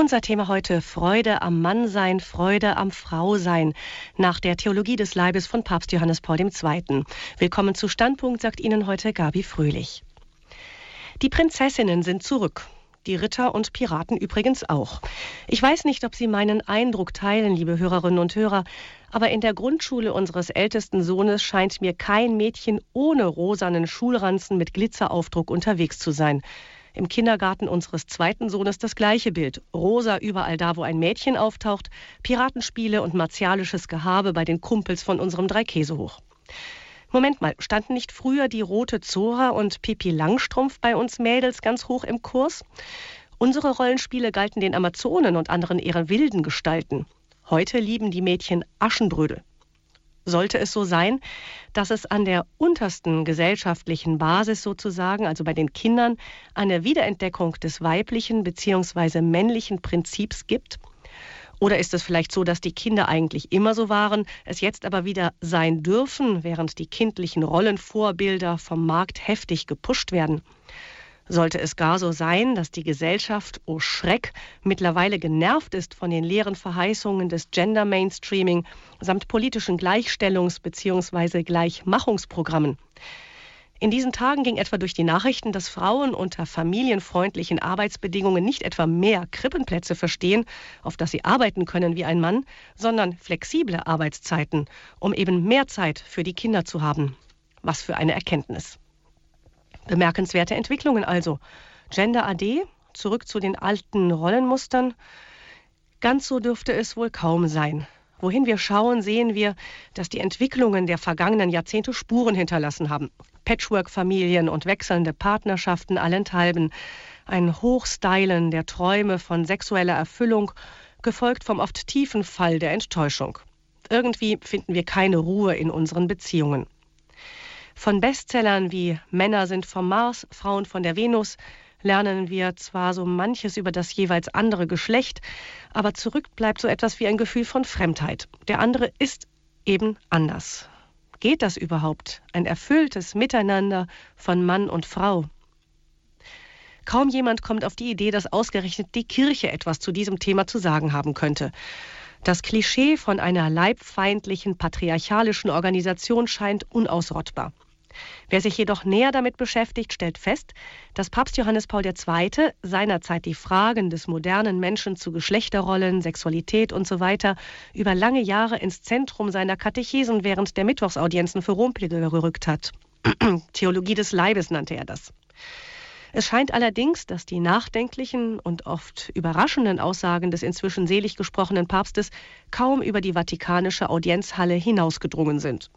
Unser Thema heute Freude am Mannsein, Freude am Frausein nach der Theologie des Leibes von Papst Johannes Paul II. Willkommen zu Standpunkt, sagt Ihnen heute Gabi Fröhlich. Die Prinzessinnen sind zurück. Die Ritter und Piraten übrigens auch. Ich weiß nicht, ob Sie meinen Eindruck teilen, liebe Hörerinnen und Hörer, aber in der Grundschule unseres ältesten Sohnes scheint mir kein Mädchen ohne rosanen Schulranzen mit Glitzeraufdruck unterwegs zu sein. Im Kindergarten unseres zweiten Sohnes das gleiche Bild. Rosa überall da, wo ein Mädchen auftaucht, Piratenspiele und martialisches Gehabe bei den Kumpels von unserem Dreikäsehoch. Moment mal, standen nicht früher die rote Zora und Pipi Langstrumpf bei uns Mädels ganz hoch im Kurs? Unsere Rollenspiele galten den Amazonen und anderen eher wilden Gestalten. Heute lieben die Mädchen Aschenbrödel sollte es so sein, dass es an der untersten gesellschaftlichen Basis sozusagen, also bei den Kindern, eine Wiederentdeckung des weiblichen bzw. männlichen Prinzips gibt? Oder ist es vielleicht so, dass die Kinder eigentlich immer so waren, es jetzt aber wieder sein dürfen, während die kindlichen Rollenvorbilder vom Markt heftig gepusht werden? Sollte es gar so sein, dass die Gesellschaft, oh Schreck, mittlerweile genervt ist von den leeren Verheißungen des Gender Mainstreaming samt politischen Gleichstellungs- bzw. Gleichmachungsprogrammen? In diesen Tagen ging etwa durch die Nachrichten, dass Frauen unter familienfreundlichen Arbeitsbedingungen nicht etwa mehr Krippenplätze verstehen, auf das sie arbeiten können wie ein Mann, sondern flexible Arbeitszeiten, um eben mehr Zeit für die Kinder zu haben. Was für eine Erkenntnis. Bemerkenswerte Entwicklungen also. Gender AD, zurück zu den alten Rollenmustern. Ganz so dürfte es wohl kaum sein. Wohin wir schauen, sehen wir, dass die Entwicklungen der vergangenen Jahrzehnte Spuren hinterlassen haben. Patchwork-Familien und wechselnde Partnerschaften allenthalben. Ein Hochstylen der Träume von sexueller Erfüllung, gefolgt vom oft tiefen Fall der Enttäuschung. Irgendwie finden wir keine Ruhe in unseren Beziehungen. Von Bestsellern wie Männer sind vom Mars, Frauen von der Venus lernen wir zwar so manches über das jeweils andere Geschlecht, aber zurück bleibt so etwas wie ein Gefühl von Fremdheit. Der andere ist eben anders. Geht das überhaupt? Ein erfülltes Miteinander von Mann und Frau? Kaum jemand kommt auf die Idee, dass ausgerechnet die Kirche etwas zu diesem Thema zu sagen haben könnte. Das Klischee von einer leibfeindlichen, patriarchalischen Organisation scheint unausrottbar. Wer sich jedoch näher damit beschäftigt, stellt fest, dass Papst Johannes Paul II. seinerzeit die Fragen des modernen Menschen zu Geschlechterrollen, Sexualität usw. So über lange Jahre ins Zentrum seiner Katechesen während der Mittwochsaudienzen für Rompilger gerückt hat. Theologie des Leibes nannte er das. Es scheint allerdings, dass die nachdenklichen und oft überraschenden Aussagen des inzwischen selig gesprochenen Papstes kaum über die vatikanische Audienzhalle hinausgedrungen sind.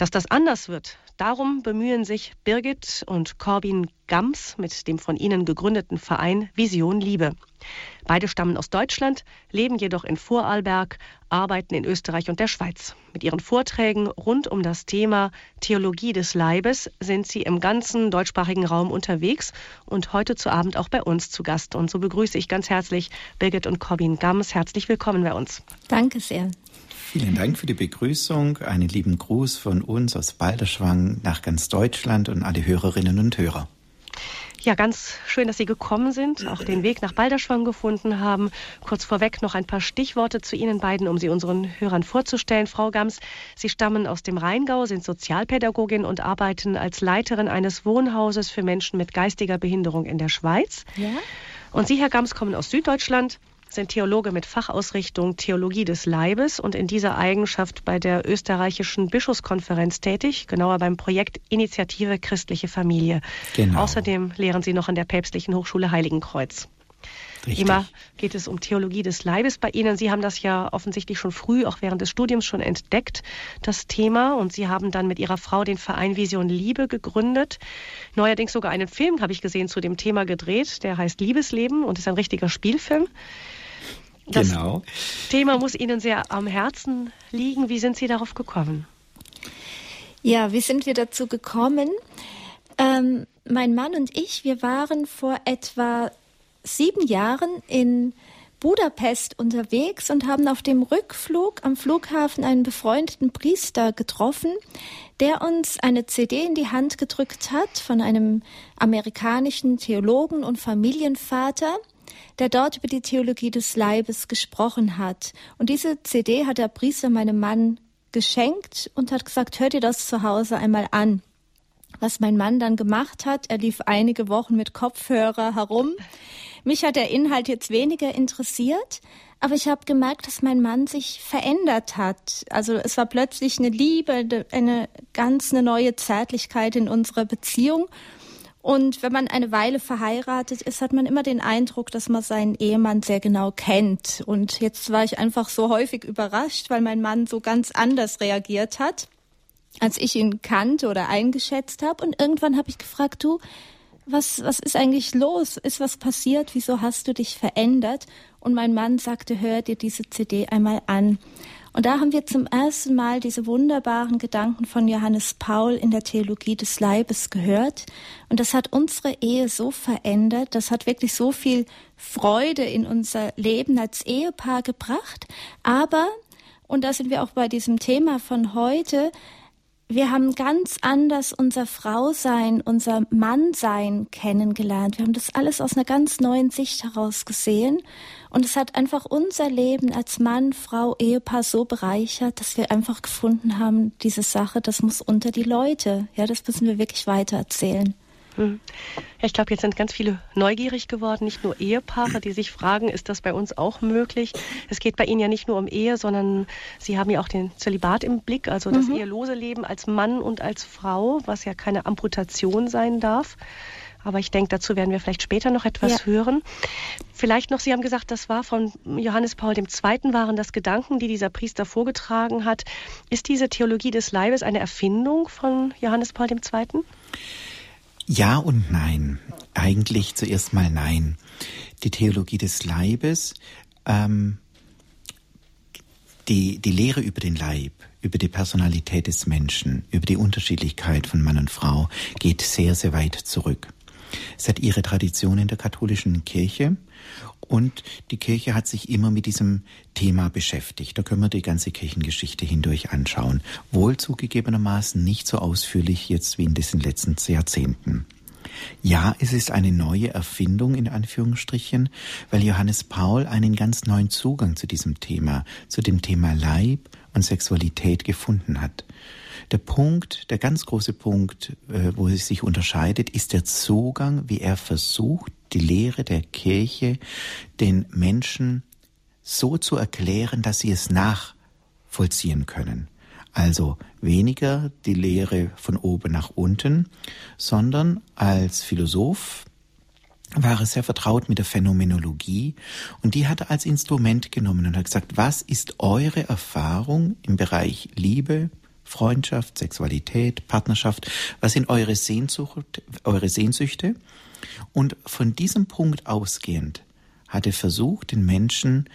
Dass das anders wird, darum bemühen sich Birgit und Corbin Gams mit dem von ihnen gegründeten Verein Vision Liebe. Beide stammen aus Deutschland, leben jedoch in Vorarlberg, arbeiten in Österreich und der Schweiz. Mit ihren Vorträgen rund um das Thema Theologie des Leibes sind sie im ganzen deutschsprachigen Raum unterwegs und heute zu Abend auch bei uns zu Gast. Und so begrüße ich ganz herzlich Birgit und Corbin Gams. Herzlich willkommen bei uns. Danke sehr. Vielen Dank für die Begrüßung. Einen lieben Gruß von uns aus Balderschwang nach ganz Deutschland und alle Hörerinnen und Hörer. Ja, ganz schön, dass Sie gekommen sind, auch den Weg nach Balderschwang gefunden haben. Kurz vorweg noch ein paar Stichworte zu Ihnen beiden, um Sie unseren Hörern vorzustellen. Frau Gams, Sie stammen aus dem Rheingau, sind Sozialpädagogin und arbeiten als Leiterin eines Wohnhauses für Menschen mit geistiger Behinderung in der Schweiz. Ja. Und Sie, Herr Gams, kommen aus Süddeutschland, sind Theologe mit Fachausrichtung Theologie des Leibes und in dieser Eigenschaft bei der österreichischen Bischofskonferenz tätig, genauer beim Projekt Initiative Christliche Familie. Genau. Außerdem lehren Sie noch an der Päpstlichen Hochschule Heiligenkreuz. Richtig. Immer geht es um Theologie des Leibes bei Ihnen. Sie haben das ja offensichtlich schon früh, auch während des Studiums schon entdeckt, das Thema. Und Sie haben dann mit Ihrer Frau den Verein Vision Liebe gegründet. Neuerdings sogar einen Film, habe ich gesehen, zu dem Thema gedreht. Der heißt Liebesleben und ist ein richtiger Spielfilm. Das genau. Thema muss Ihnen sehr am Herzen liegen. Wie sind Sie darauf gekommen? Ja, wie sind wir dazu gekommen? Ähm, mein Mann und ich, wir waren vor etwa sieben Jahren in Budapest unterwegs und haben auf dem Rückflug am Flughafen einen befreundeten Priester getroffen, der uns eine CD in die Hand gedrückt hat von einem amerikanischen Theologen und Familienvater, der dort über die Theologie des Leibes gesprochen hat. Und diese CD hat der Priester meinem Mann geschenkt und hat gesagt, hör dir das zu Hause einmal an. Was mein Mann dann gemacht hat, er lief einige Wochen mit Kopfhörer herum. Mich hat der Inhalt jetzt weniger interessiert, aber ich habe gemerkt, dass mein Mann sich verändert hat. Also es war plötzlich eine Liebe, eine ganz eine neue Zärtlichkeit in unserer Beziehung. Und wenn man eine Weile verheiratet ist, hat man immer den Eindruck, dass man seinen Ehemann sehr genau kennt. Und jetzt war ich einfach so häufig überrascht, weil mein Mann so ganz anders reagiert hat, als ich ihn kannte oder eingeschätzt habe. Und irgendwann habe ich gefragt, du, was, was ist eigentlich los? Ist was passiert? Wieso hast du dich verändert? Und mein Mann sagte, hör dir diese CD einmal an. Und da haben wir zum ersten Mal diese wunderbaren Gedanken von Johannes Paul in der Theologie des Leibes gehört. Und das hat unsere Ehe so verändert, das hat wirklich so viel Freude in unser Leben als Ehepaar gebracht. Aber, und da sind wir auch bei diesem Thema von heute, wir haben ganz anders unser Frausein, unser Mannsein kennengelernt. Wir haben das alles aus einer ganz neuen Sicht heraus gesehen. Und es hat einfach unser Leben als Mann, Frau, Ehepaar so bereichert, dass wir einfach gefunden haben, diese Sache, das muss unter die Leute. Ja, das müssen wir wirklich weiter Hm. Ja, ich glaube, jetzt sind ganz viele neugierig geworden, nicht nur Ehepaare, die sich fragen, ist das bei uns auch möglich? Es geht bei Ihnen ja nicht nur um Ehe, sondern Sie haben ja auch den Zölibat im Blick, also das mhm. ehelose Leben als Mann und als Frau, was ja keine Amputation sein darf. Aber ich denke, dazu werden wir vielleicht später noch etwas ja. hören. Vielleicht noch, Sie haben gesagt, das war von Johannes Paul II. waren das Gedanken, die dieser Priester vorgetragen hat. Ist diese Theologie des Leibes eine Erfindung von Johannes Paul II.? Ja und nein. Eigentlich zuerst mal nein. Die Theologie des Leibes, ähm, die, die Lehre über den Leib, über die Personalität des Menschen, über die Unterschiedlichkeit von Mann und Frau geht sehr, sehr weit zurück. Es hat ihre Tradition in der katholischen Kirche und die Kirche hat sich immer mit diesem Thema beschäftigt. Da können wir die ganze Kirchengeschichte hindurch anschauen. Wohl zugegebenermaßen nicht so ausführlich jetzt wie in diesen letzten Jahrzehnten. Ja, es ist eine neue Erfindung in Anführungsstrichen, weil Johannes Paul einen ganz neuen Zugang zu diesem Thema, zu dem Thema Leib und Sexualität gefunden hat. Der Punkt, der ganz große Punkt, äh, wo es sich unterscheidet, ist der Zugang, wie er versucht, die Lehre der Kirche den Menschen so zu erklären, dass sie es nachvollziehen können. Also weniger die Lehre von oben nach unten, sondern als Philosoph war er sehr vertraut mit der Phänomenologie und die hat er als Instrument genommen und hat gesagt, was ist eure Erfahrung im Bereich Liebe, Freundschaft, Sexualität, Partnerschaft, was sind eure, Sehnsucht, eure Sehnsüchte? Und von diesem Punkt ausgehend hat er versucht, den Menschen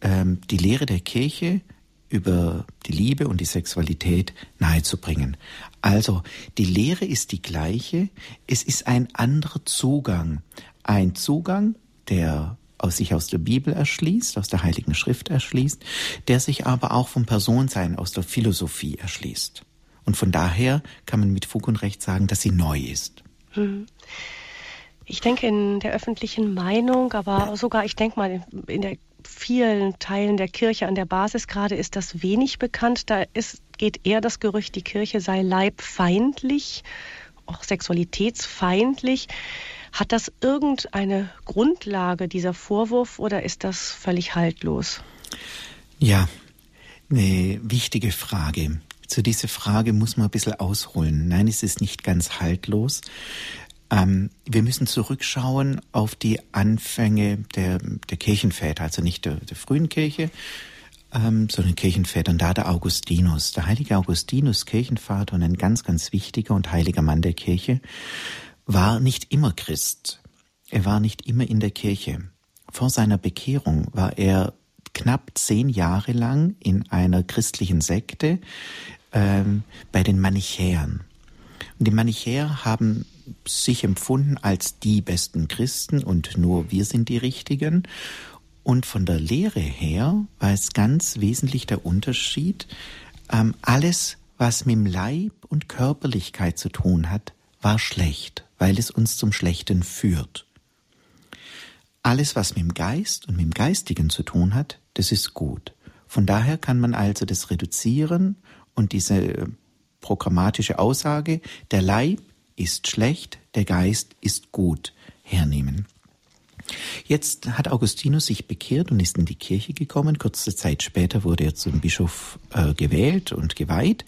ähm, die Lehre der Kirche über die Liebe und die Sexualität nahezubringen. Also, die Lehre ist die gleiche, es ist ein anderer Zugang. Ein Zugang, der aus sich aus der Bibel erschließt, aus der Heiligen Schrift erschließt, der sich aber auch vom Personsein aus der Philosophie erschließt. Und von daher kann man mit Fug und Recht sagen, dass sie neu ist. Hm. Ich denke in der öffentlichen Meinung, aber sogar, ich denke mal, in der vielen Teilen der Kirche an der Basis gerade ist das wenig bekannt. Da ist, geht eher das Gerücht, die Kirche sei leibfeindlich, auch sexualitätsfeindlich. Hat das irgendeine Grundlage, dieser Vorwurf, oder ist das völlig haltlos? Ja, eine wichtige Frage. Zu dieser Frage muss man ein bisschen ausholen. Nein, es ist nicht ganz haltlos. Ähm, wir müssen zurückschauen auf die Anfänge der, der Kirchenväter, also nicht der, der frühen Kirche, ähm, sondern Kirchenvätern, da der Augustinus. Der heilige Augustinus, Kirchenvater und ein ganz, ganz wichtiger und heiliger Mann der Kirche, war nicht immer Christ. Er war nicht immer in der Kirche. Vor seiner Bekehrung war er knapp zehn Jahre lang in einer christlichen Sekte ähm, bei den Manichäern. Und die Manichäer haben sich empfunden als die besten Christen und nur wir sind die Richtigen. Und von der Lehre her war es ganz wesentlich der Unterschied, ähm, alles, was mit dem Leib und Körperlichkeit zu tun hat, war schlecht, weil es uns zum Schlechten führt. alles, was mit dem Geist und mit dem Geistigen zu tun hat, das ist gut. Von daher kann man also das reduzieren und diese programmatische Aussage, der Leib ist schlecht, der Geist ist gut, hernehmen. Jetzt hat Augustinus sich bekehrt und ist in die Kirche gekommen. Kurze Zeit später wurde er zum Bischof äh, gewählt und geweiht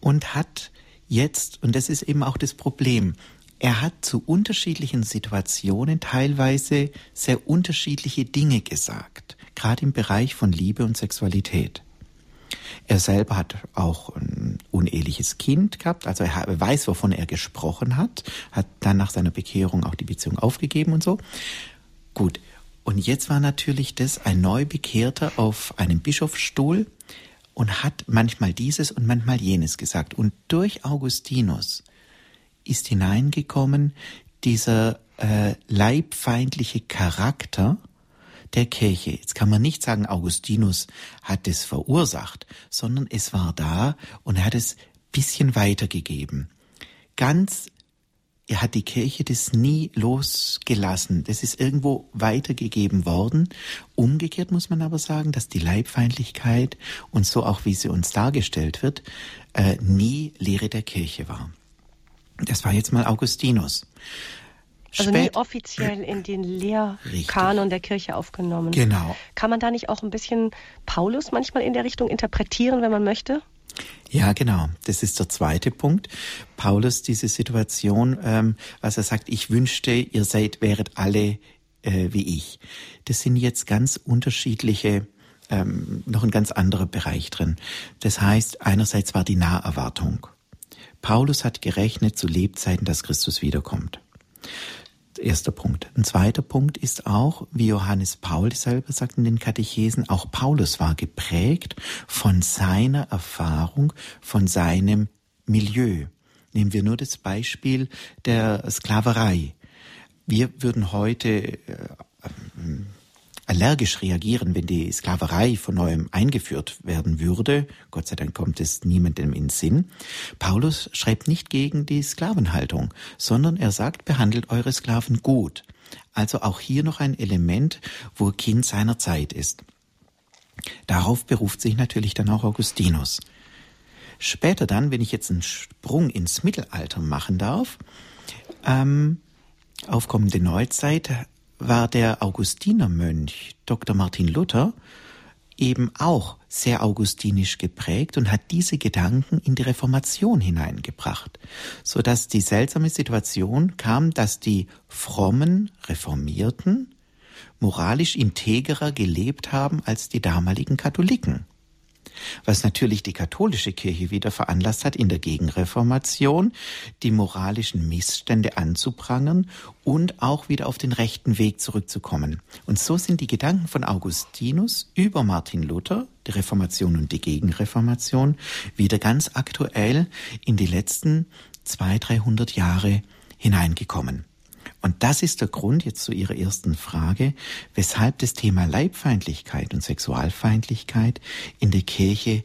und hat jetzt, und das ist eben auch das Problem, er hat zu unterschiedlichen Situationen teilweise sehr unterschiedliche Dinge gesagt, gerade im Bereich von Liebe und Sexualität. Er selber hat auch ein uneheliches Kind gehabt, also er weiß, wovon er gesprochen hat, hat dann nach seiner Bekehrung auch die Beziehung aufgegeben und so. Gut, und jetzt war natürlich das ein Neubekehrter auf einem Bischofsstuhl und hat manchmal dieses und manchmal jenes gesagt. Und durch Augustinus ist hineingekommen dieser äh, leibfeindliche Charakter der Kirche. Jetzt kann man nicht sagen, Augustinus hat es verursacht, sondern es war da und er hat es bisschen weitergegeben. Ganz er hat die Kirche das nie losgelassen. Das ist irgendwo weitergegeben worden. Umgekehrt muss man aber sagen, dass die Leibfeindlichkeit und so auch wie sie uns dargestellt wird, äh, nie Lehre der Kirche war. Das war jetzt mal Augustinus. Also Spät nie offiziell in den Lehrkanon der Kirche aufgenommen. Genau. Kann man da nicht auch ein bisschen Paulus manchmal in der Richtung interpretieren, wenn man möchte? Ja, genau. Das ist der zweite Punkt. Paulus, diese Situation, ähm, was er sagt, ich wünschte, ihr seid, wäret alle äh, wie ich. Das sind jetzt ganz unterschiedliche, ähm, noch ein ganz anderer Bereich drin. Das heißt, einerseits war die Naherwartung. Paulus hat gerechnet zu Lebzeiten, dass Christus wiederkommt. Erster Punkt. Ein zweiter Punkt ist auch, wie Johannes Paul selber sagt in den Katechesen, auch Paulus war geprägt von seiner Erfahrung, von seinem Milieu. Nehmen wir nur das Beispiel der Sklaverei. Wir würden heute äh, allergisch reagieren, wenn die Sklaverei von neuem eingeführt werden würde. Gott sei Dank kommt es niemandem in Sinn. Paulus schreibt nicht gegen die Sklavenhaltung, sondern er sagt, behandelt eure Sklaven gut. Also auch hier noch ein Element, wo Kind seiner Zeit ist. Darauf beruft sich natürlich dann auch Augustinus. Später dann, wenn ich jetzt einen Sprung ins Mittelalter machen darf, ähm, aufkommende Neuzeit, war der Augustinermönch Dr. Martin Luther eben auch sehr augustinisch geprägt und hat diese Gedanken in die Reformation hineingebracht, so dass die seltsame Situation kam, dass die frommen Reformierten moralisch integrer gelebt haben als die damaligen Katholiken was natürlich die katholische Kirche wieder veranlasst hat, in der Gegenreformation die moralischen Missstände anzuprangern und auch wieder auf den rechten Weg zurückzukommen. Und so sind die Gedanken von Augustinus über Martin Luther, die Reformation und die Gegenreformation, wieder ganz aktuell in die letzten zwei, dreihundert Jahre hineingekommen. Und das ist der Grund jetzt zu Ihrer ersten Frage, weshalb das Thema Leibfeindlichkeit und Sexualfeindlichkeit in der Kirche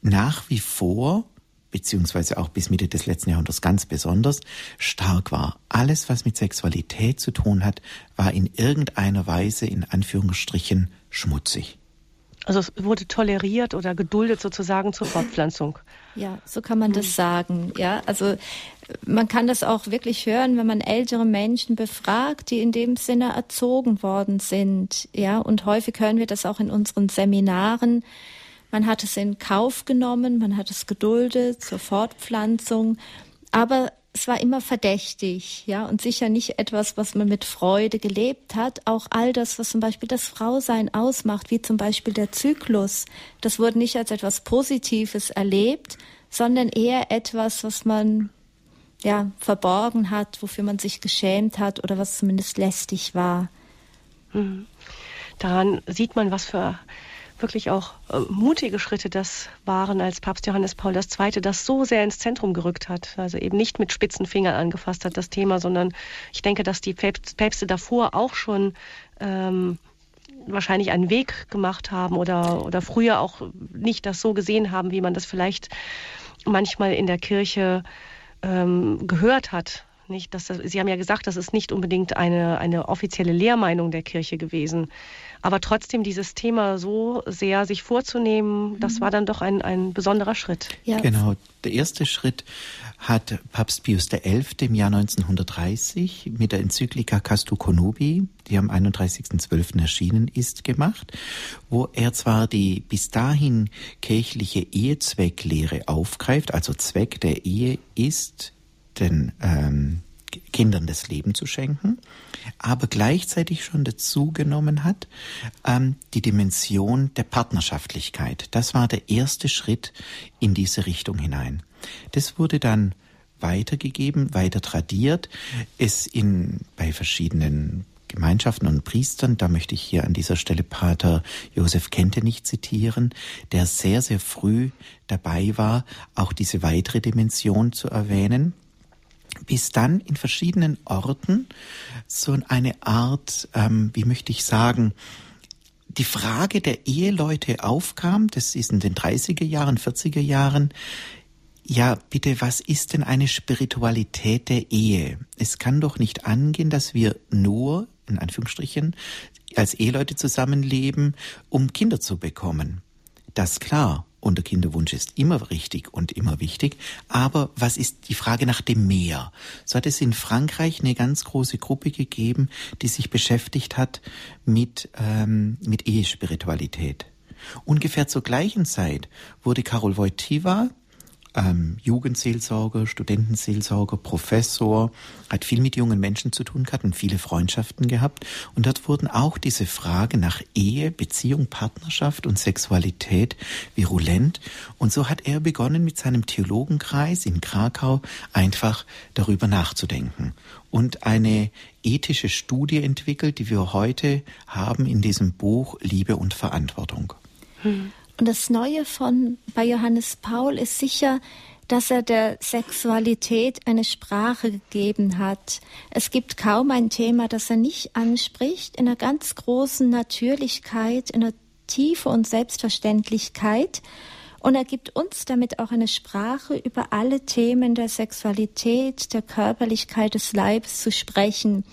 nach wie vor beziehungsweise auch bis Mitte des letzten Jahrhunderts ganz besonders stark war. Alles, was mit Sexualität zu tun hat, war in irgendeiner Weise in Anführungsstrichen schmutzig. Also es wurde toleriert oder geduldet sozusagen zur Fortpflanzung. Ja, so kann man das sagen. Ja, also man kann das auch wirklich hören, wenn man ältere Menschen befragt, die in dem Sinne erzogen worden sind. Ja, und häufig hören wir das auch in unseren Seminaren. Man hat es in Kauf genommen, man hat es geduldet zur Fortpflanzung. Aber es war immer verdächtig, ja, und sicher nicht etwas, was man mit Freude gelebt hat. Auch all das, was zum Beispiel das Frausein ausmacht, wie zum Beispiel der Zyklus, das wurde nicht als etwas Positives erlebt, sondern eher etwas, was man ja verborgen hat, wofür man sich geschämt hat oder was zumindest lästig war. Mhm. Daran sieht man, was für wirklich auch äh, mutige Schritte das waren, als Papst Johannes Paul II. das so sehr ins Zentrum gerückt hat. Also eben nicht mit spitzen Fingern angefasst hat, das Thema, sondern ich denke, dass die Päpste davor auch schon ähm, wahrscheinlich einen Weg gemacht haben oder, oder früher auch nicht das so gesehen haben, wie man das vielleicht manchmal in der Kirche ähm, gehört hat nicht, dass das, Sie haben ja gesagt, das ist nicht unbedingt eine, eine offizielle Lehrmeinung der Kirche gewesen. Aber trotzdem dieses Thema so sehr sich vorzunehmen, das war dann doch ein, ein besonderer Schritt. Ja. Genau. Der erste Schritt hat Papst Pius XI. im Jahr 1930 mit der Enzyklika Castu Conubi, die am 31.12. erschienen ist, gemacht, wo er zwar die bis dahin kirchliche Ehezwecklehre aufgreift, also Zweck der Ehe ist, den ähm, Kindern das Leben zu schenken, aber gleichzeitig schon dazu genommen hat, ähm, die Dimension der Partnerschaftlichkeit. Das war der erste Schritt in diese Richtung hinein. Das wurde dann weitergegeben, weiter tradiert, es in, bei verschiedenen Gemeinschaften und Priestern, da möchte ich hier an dieser Stelle Pater Josef Kente nicht zitieren, der sehr, sehr früh dabei war, auch diese weitere Dimension zu erwähnen bis dann in verschiedenen Orten so eine Art, ähm, wie möchte ich sagen, die Frage der Eheleute aufkam, das ist in den 30er Jahren, 40er Jahren, ja, bitte, was ist denn eine Spiritualität der Ehe? Es kann doch nicht angehen, dass wir nur, in Anführungsstrichen, als Eheleute zusammenleben, um Kinder zu bekommen. Das klar. Und der Kinderwunsch ist immer richtig und immer wichtig. Aber was ist die Frage nach dem Mehr? So hat es in Frankreich eine ganz große Gruppe gegeben, die sich beschäftigt hat mit, ähm, mit Ehespiritualität. Ungefähr zur gleichen Zeit wurde Karol Wojtyła, ähm, Jugendseelsorger, Studentenseelsorger, Professor, hat viel mit jungen Menschen zu tun gehabt und viele Freundschaften gehabt. Und dort wurden auch diese Frage nach Ehe, Beziehung, Partnerschaft und Sexualität virulent. Und so hat er begonnen, mit seinem Theologenkreis in Krakau einfach darüber nachzudenken und eine ethische Studie entwickelt, die wir heute haben in diesem Buch Liebe und Verantwortung. Hm. Und das Neue von bei Johannes Paul ist sicher, dass er der Sexualität eine Sprache gegeben hat. Es gibt kaum ein Thema, das er nicht anspricht, in einer ganz großen Natürlichkeit, in einer Tiefe und Selbstverständlichkeit. Und er gibt uns damit auch eine Sprache, über alle Themen der Sexualität, der Körperlichkeit des Leibes zu sprechen.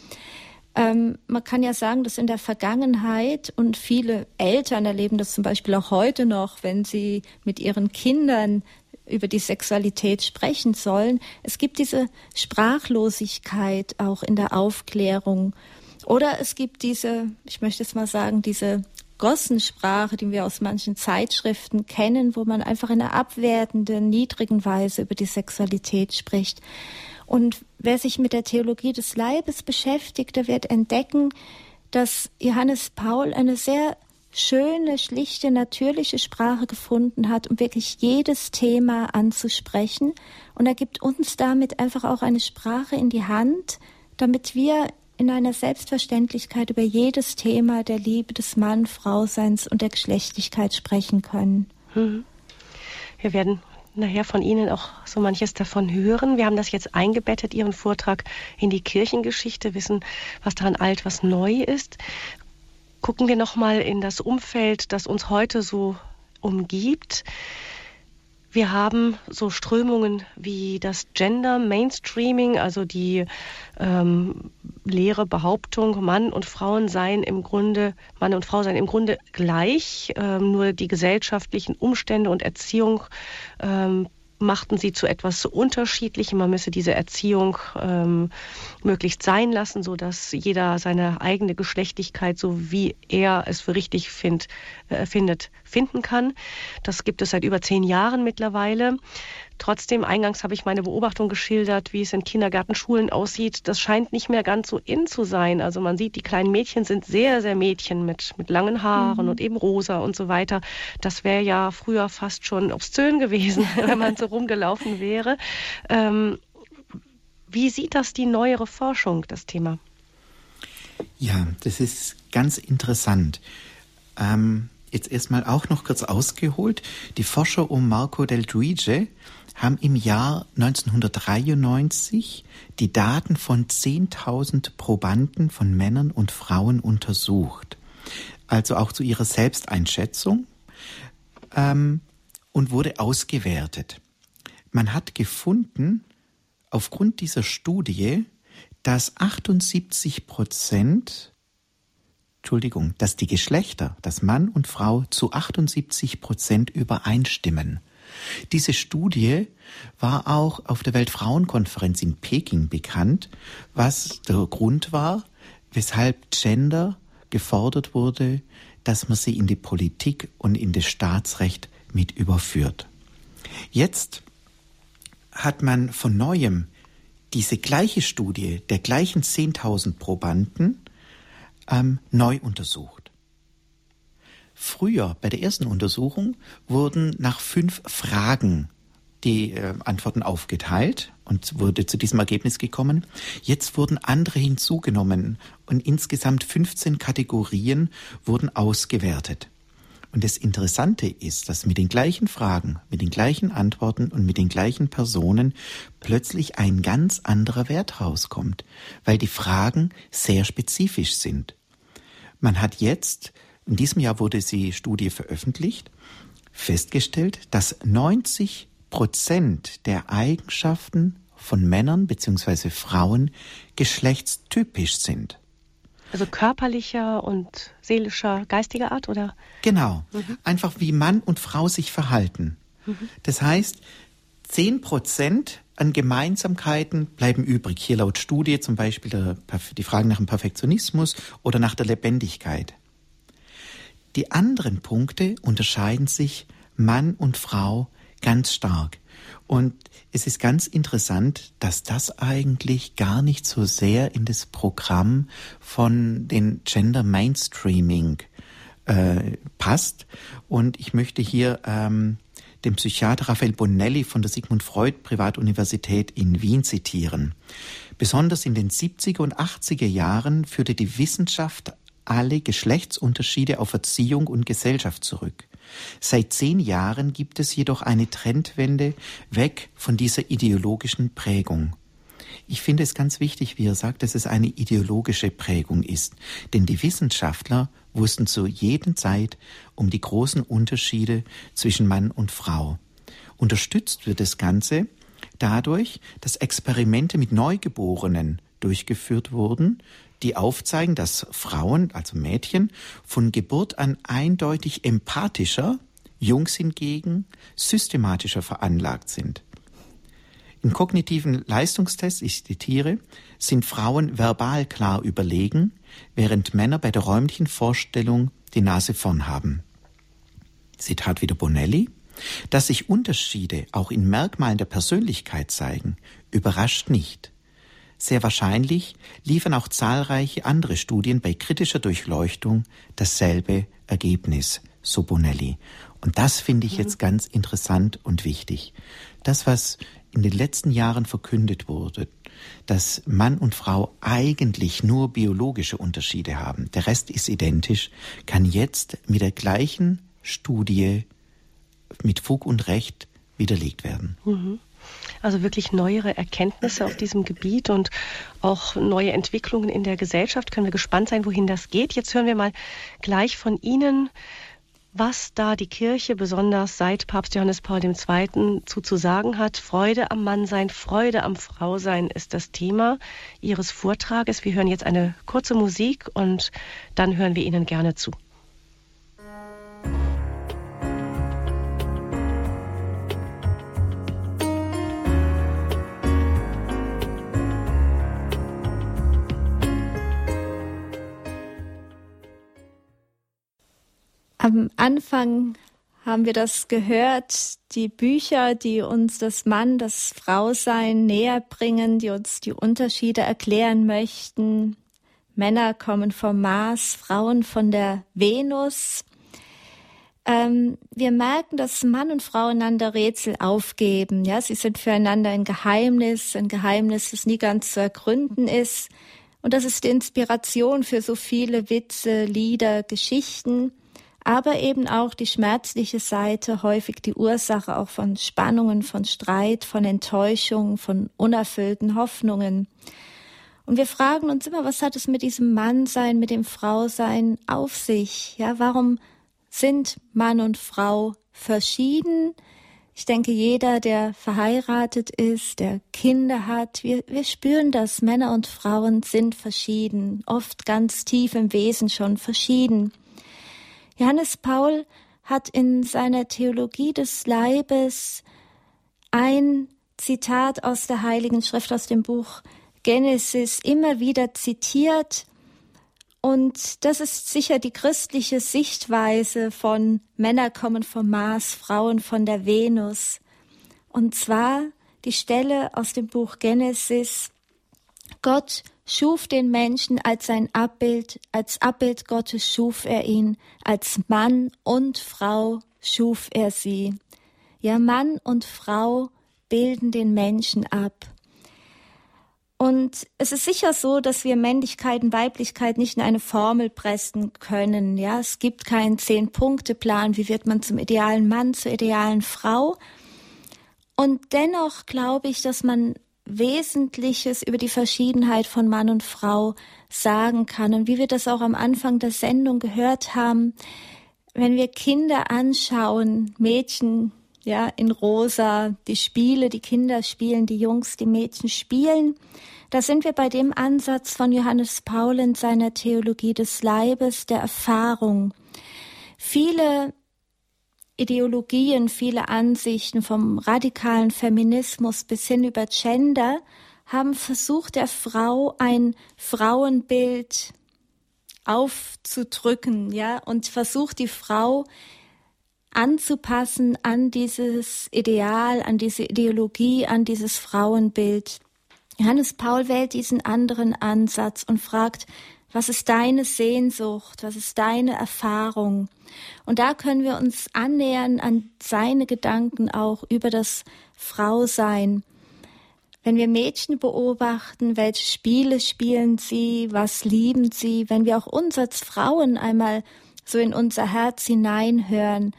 Ähm, man kann ja sagen, dass in der Vergangenheit und viele Eltern erleben das zum Beispiel auch heute noch, wenn sie mit ihren Kindern über die Sexualität sprechen sollen. Es gibt diese Sprachlosigkeit auch in der Aufklärung. Oder es gibt diese, ich möchte es mal sagen, diese Gossensprache, die wir aus manchen Zeitschriften kennen, wo man einfach in einer abwertenden, niedrigen Weise über die Sexualität spricht. Und wer sich mit der Theologie des Leibes beschäftigt, der wird entdecken, dass Johannes Paul eine sehr schöne, schlichte, natürliche Sprache gefunden hat, um wirklich jedes Thema anzusprechen. Und er gibt uns damit einfach auch eine Sprache in die Hand, damit wir in einer Selbstverständlichkeit über jedes Thema der Liebe des Mann, Frauseins und der Geschlechtlichkeit sprechen können. Hm. Wir werden nachher von Ihnen auch so manches davon hören. Wir haben das jetzt eingebettet, Ihren Vortrag in die Kirchengeschichte, wissen, was daran alt, was neu ist. Gucken wir nochmal in das Umfeld, das uns heute so umgibt. Wir haben so Strömungen wie das Gender Mainstreaming, also die ähm, leere Behauptung, Mann und Frauen seien im Grunde, Mann und Frau seien im Grunde gleich, ähm, nur die gesellschaftlichen Umstände und Erziehung ähm, machten sie zu etwas Unterschiedlichem. Man müsse diese Erziehung ähm, möglichst sein lassen, so dass jeder seine eigene Geschlechtlichkeit, so wie er es für richtig find, äh, findet, finden kann. Das gibt es seit über zehn Jahren mittlerweile. Trotzdem, eingangs habe ich meine Beobachtung geschildert, wie es in Kindergärten, Schulen aussieht. Das scheint nicht mehr ganz so in zu sein. Also man sieht, die kleinen Mädchen sind sehr, sehr Mädchen mit, mit langen Haaren mhm. und eben rosa und so weiter. Das wäre ja früher fast schon obszön gewesen, wenn man so rumgelaufen wäre. Ähm, wie sieht das die neuere Forschung, das Thema? Ja, das ist ganz interessant. Ähm, jetzt erstmal auch noch kurz ausgeholt. Die Forscher um Marco del Duige haben im Jahr 1993 die Daten von 10.000 Probanden von Männern und Frauen untersucht. Also auch zu ihrer Selbsteinschätzung ähm, und wurde ausgewertet. Man hat gefunden, aufgrund dieser Studie, dass 78 Prozent, Entschuldigung, dass die Geschlechter, dass Mann und Frau zu 78 Prozent übereinstimmen. Diese Studie war auch auf der Weltfrauenkonferenz in Peking bekannt, was der Grund war, weshalb Gender gefordert wurde, dass man sie in die Politik und in das Staatsrecht mit überführt. Jetzt hat man von neuem diese gleiche Studie der gleichen 10.000 Probanden ähm, neu untersucht. Früher, bei der ersten Untersuchung, wurden nach fünf Fragen die äh, Antworten aufgeteilt und wurde zu diesem Ergebnis gekommen. Jetzt wurden andere hinzugenommen und insgesamt 15 Kategorien wurden ausgewertet. Und das Interessante ist, dass mit den gleichen Fragen, mit den gleichen Antworten und mit den gleichen Personen plötzlich ein ganz anderer Wert rauskommt, weil die Fragen sehr spezifisch sind. Man hat jetzt, in diesem Jahr wurde die Studie veröffentlicht, festgestellt, dass 90 Prozent der Eigenschaften von Männern bzw. Frauen geschlechtstypisch sind. Also körperlicher und seelischer, geistiger Art, oder? Genau. Mhm. Einfach wie Mann und Frau sich verhalten. Mhm. Das heißt, zehn Prozent an Gemeinsamkeiten bleiben übrig. Hier laut Studie zum Beispiel die Fragen nach dem Perfektionismus oder nach der Lebendigkeit. Die anderen Punkte unterscheiden sich Mann und Frau ganz stark. Und es ist ganz interessant, dass das eigentlich gar nicht so sehr in das Programm von den Gender Mainstreaming äh, passt. Und ich möchte hier ähm, den Psychiater Raphael Bonelli von der Sigmund Freud Privatuniversität in Wien zitieren. Besonders in den 70er und 80er Jahren führte die Wissenschaft alle Geschlechtsunterschiede auf Erziehung und Gesellschaft zurück. Seit zehn Jahren gibt es jedoch eine Trendwende weg von dieser ideologischen Prägung. Ich finde es ganz wichtig, wie er sagt, dass es eine ideologische Prägung ist. Denn die Wissenschaftler wussten zu jeder Zeit um die großen Unterschiede zwischen Mann und Frau. Unterstützt wird das Ganze dadurch, dass Experimente mit Neugeborenen durchgeführt wurden, die aufzeigen, dass Frauen, also Mädchen, von Geburt an eindeutig empathischer, Jungs hingegen systematischer veranlagt sind. Im kognitiven Leistungstest, ich zitiere, sind Frauen verbal klar überlegen, während Männer bei der räumlichen Vorstellung die Nase vorn haben. Zitat wieder Bonelli. Dass sich Unterschiede auch in Merkmalen der Persönlichkeit zeigen, überrascht nicht. Sehr wahrscheinlich liefern auch zahlreiche andere Studien bei kritischer Durchleuchtung dasselbe Ergebnis, so Bonelli. Und das finde ich jetzt ganz interessant und wichtig. Das, was in den letzten Jahren verkündet wurde, dass Mann und Frau eigentlich nur biologische Unterschiede haben, der Rest ist identisch, kann jetzt mit der gleichen Studie mit Fug und Recht widerlegt werden. Mhm. Also wirklich neuere Erkenntnisse auf diesem Gebiet und auch neue Entwicklungen in der Gesellschaft. Können wir gespannt sein, wohin das geht. Jetzt hören wir mal gleich von Ihnen, was da die Kirche besonders seit Papst Johannes Paul II. zu zu sagen hat. Freude am Mannsein, Freude am Frausein ist das Thema Ihres Vortrages. Wir hören jetzt eine kurze Musik und dann hören wir Ihnen gerne zu. Am Anfang haben wir das gehört, die Bücher, die uns das Mann, das Frausein näher bringen, die uns die Unterschiede erklären möchten. Männer kommen vom Mars, Frauen von der Venus. Ähm, wir merken, dass Mann und Frau einander Rätsel aufgeben. Ja, sie sind füreinander ein Geheimnis, ein Geheimnis, das nie ganz zu ergründen ist. Und das ist die Inspiration für so viele Witze, Lieder, Geschichten aber eben auch die schmerzliche Seite, häufig die Ursache auch von Spannungen, von Streit, von Enttäuschung, von unerfüllten Hoffnungen. Und wir fragen uns immer, was hat es mit diesem Mannsein, mit dem Frausein auf sich? Ja, warum sind Mann und Frau verschieden? Ich denke, jeder, der verheiratet ist, der Kinder hat, wir, wir spüren das. Männer und Frauen sind verschieden, oft ganz tief im Wesen schon verschieden. Johannes Paul hat in seiner Theologie des Leibes ein Zitat aus der Heiligen Schrift aus dem Buch Genesis immer wieder zitiert. Und das ist sicher die christliche Sichtweise von Männer kommen vom Mars, Frauen von der Venus. Und zwar die Stelle aus dem Buch Genesis. Gott schuf den Menschen als sein Abbild, als Abbild Gottes schuf er ihn, als Mann und Frau schuf er sie. Ja, Mann und Frau bilden den Menschen ab. Und es ist sicher so, dass wir Männlichkeit und Weiblichkeit nicht in eine Formel pressen können. Ja, es gibt keinen Zehn-Punkte-Plan. Wie wird man zum idealen Mann, zur idealen Frau? Und dennoch glaube ich, dass man Wesentliches über die Verschiedenheit von Mann und Frau sagen kann. Und wie wir das auch am Anfang der Sendung gehört haben, wenn wir Kinder anschauen, Mädchen, ja, in rosa, die Spiele, die Kinder spielen, die Jungs, die Mädchen spielen. Da sind wir bei dem Ansatz von Johannes Paul in seiner Theologie des Leibes, der Erfahrung. Viele Ideologien, viele Ansichten vom radikalen Feminismus bis hin über Gender haben versucht, der Frau ein Frauenbild aufzudrücken, ja, und versucht die Frau anzupassen an dieses Ideal, an diese Ideologie, an dieses Frauenbild. Johannes Paul wählt diesen anderen Ansatz und fragt, was ist deine Sehnsucht? Was ist deine Erfahrung? Und da können wir uns annähern an seine Gedanken auch über das Frausein. Wenn wir Mädchen beobachten, welche Spiele spielen sie, was lieben sie, wenn wir auch uns als Frauen einmal so in unser Herz hineinhören,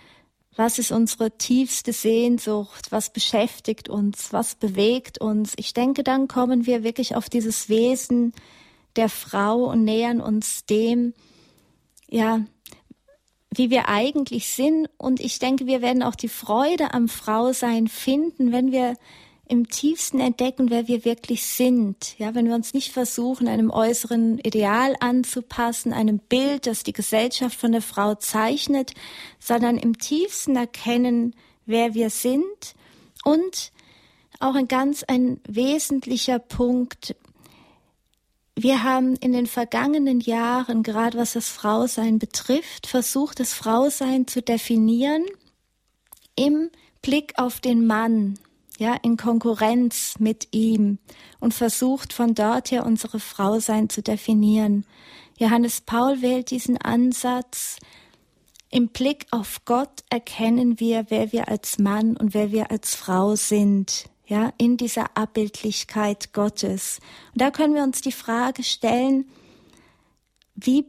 was ist unsere tiefste Sehnsucht? Was beschäftigt uns? Was bewegt uns? Ich denke, dann kommen wir wirklich auf dieses Wesen der Frau und nähern uns dem, ja, wie wir eigentlich sind. Und ich denke, wir werden auch die Freude am Frausein finden, wenn wir im tiefsten entdecken, wer wir wirklich sind. Ja, wenn wir uns nicht versuchen, einem äußeren Ideal anzupassen, einem Bild, das die Gesellschaft von der Frau zeichnet, sondern im tiefsten erkennen, wer wir sind und auch ein ganz ein wesentlicher Punkt. Wir haben in den vergangenen Jahren, gerade was das Frausein betrifft, versucht, das Frausein zu definieren im Blick auf den Mann ja, in Konkurrenz mit ihm und versucht von dort her unsere Frau sein zu definieren. Johannes Paul wählt diesen Ansatz. Im Blick auf Gott erkennen wir, wer wir als Mann und wer wir als Frau sind, ja, in dieser Abbildlichkeit Gottes. Und da können wir uns die Frage stellen, wie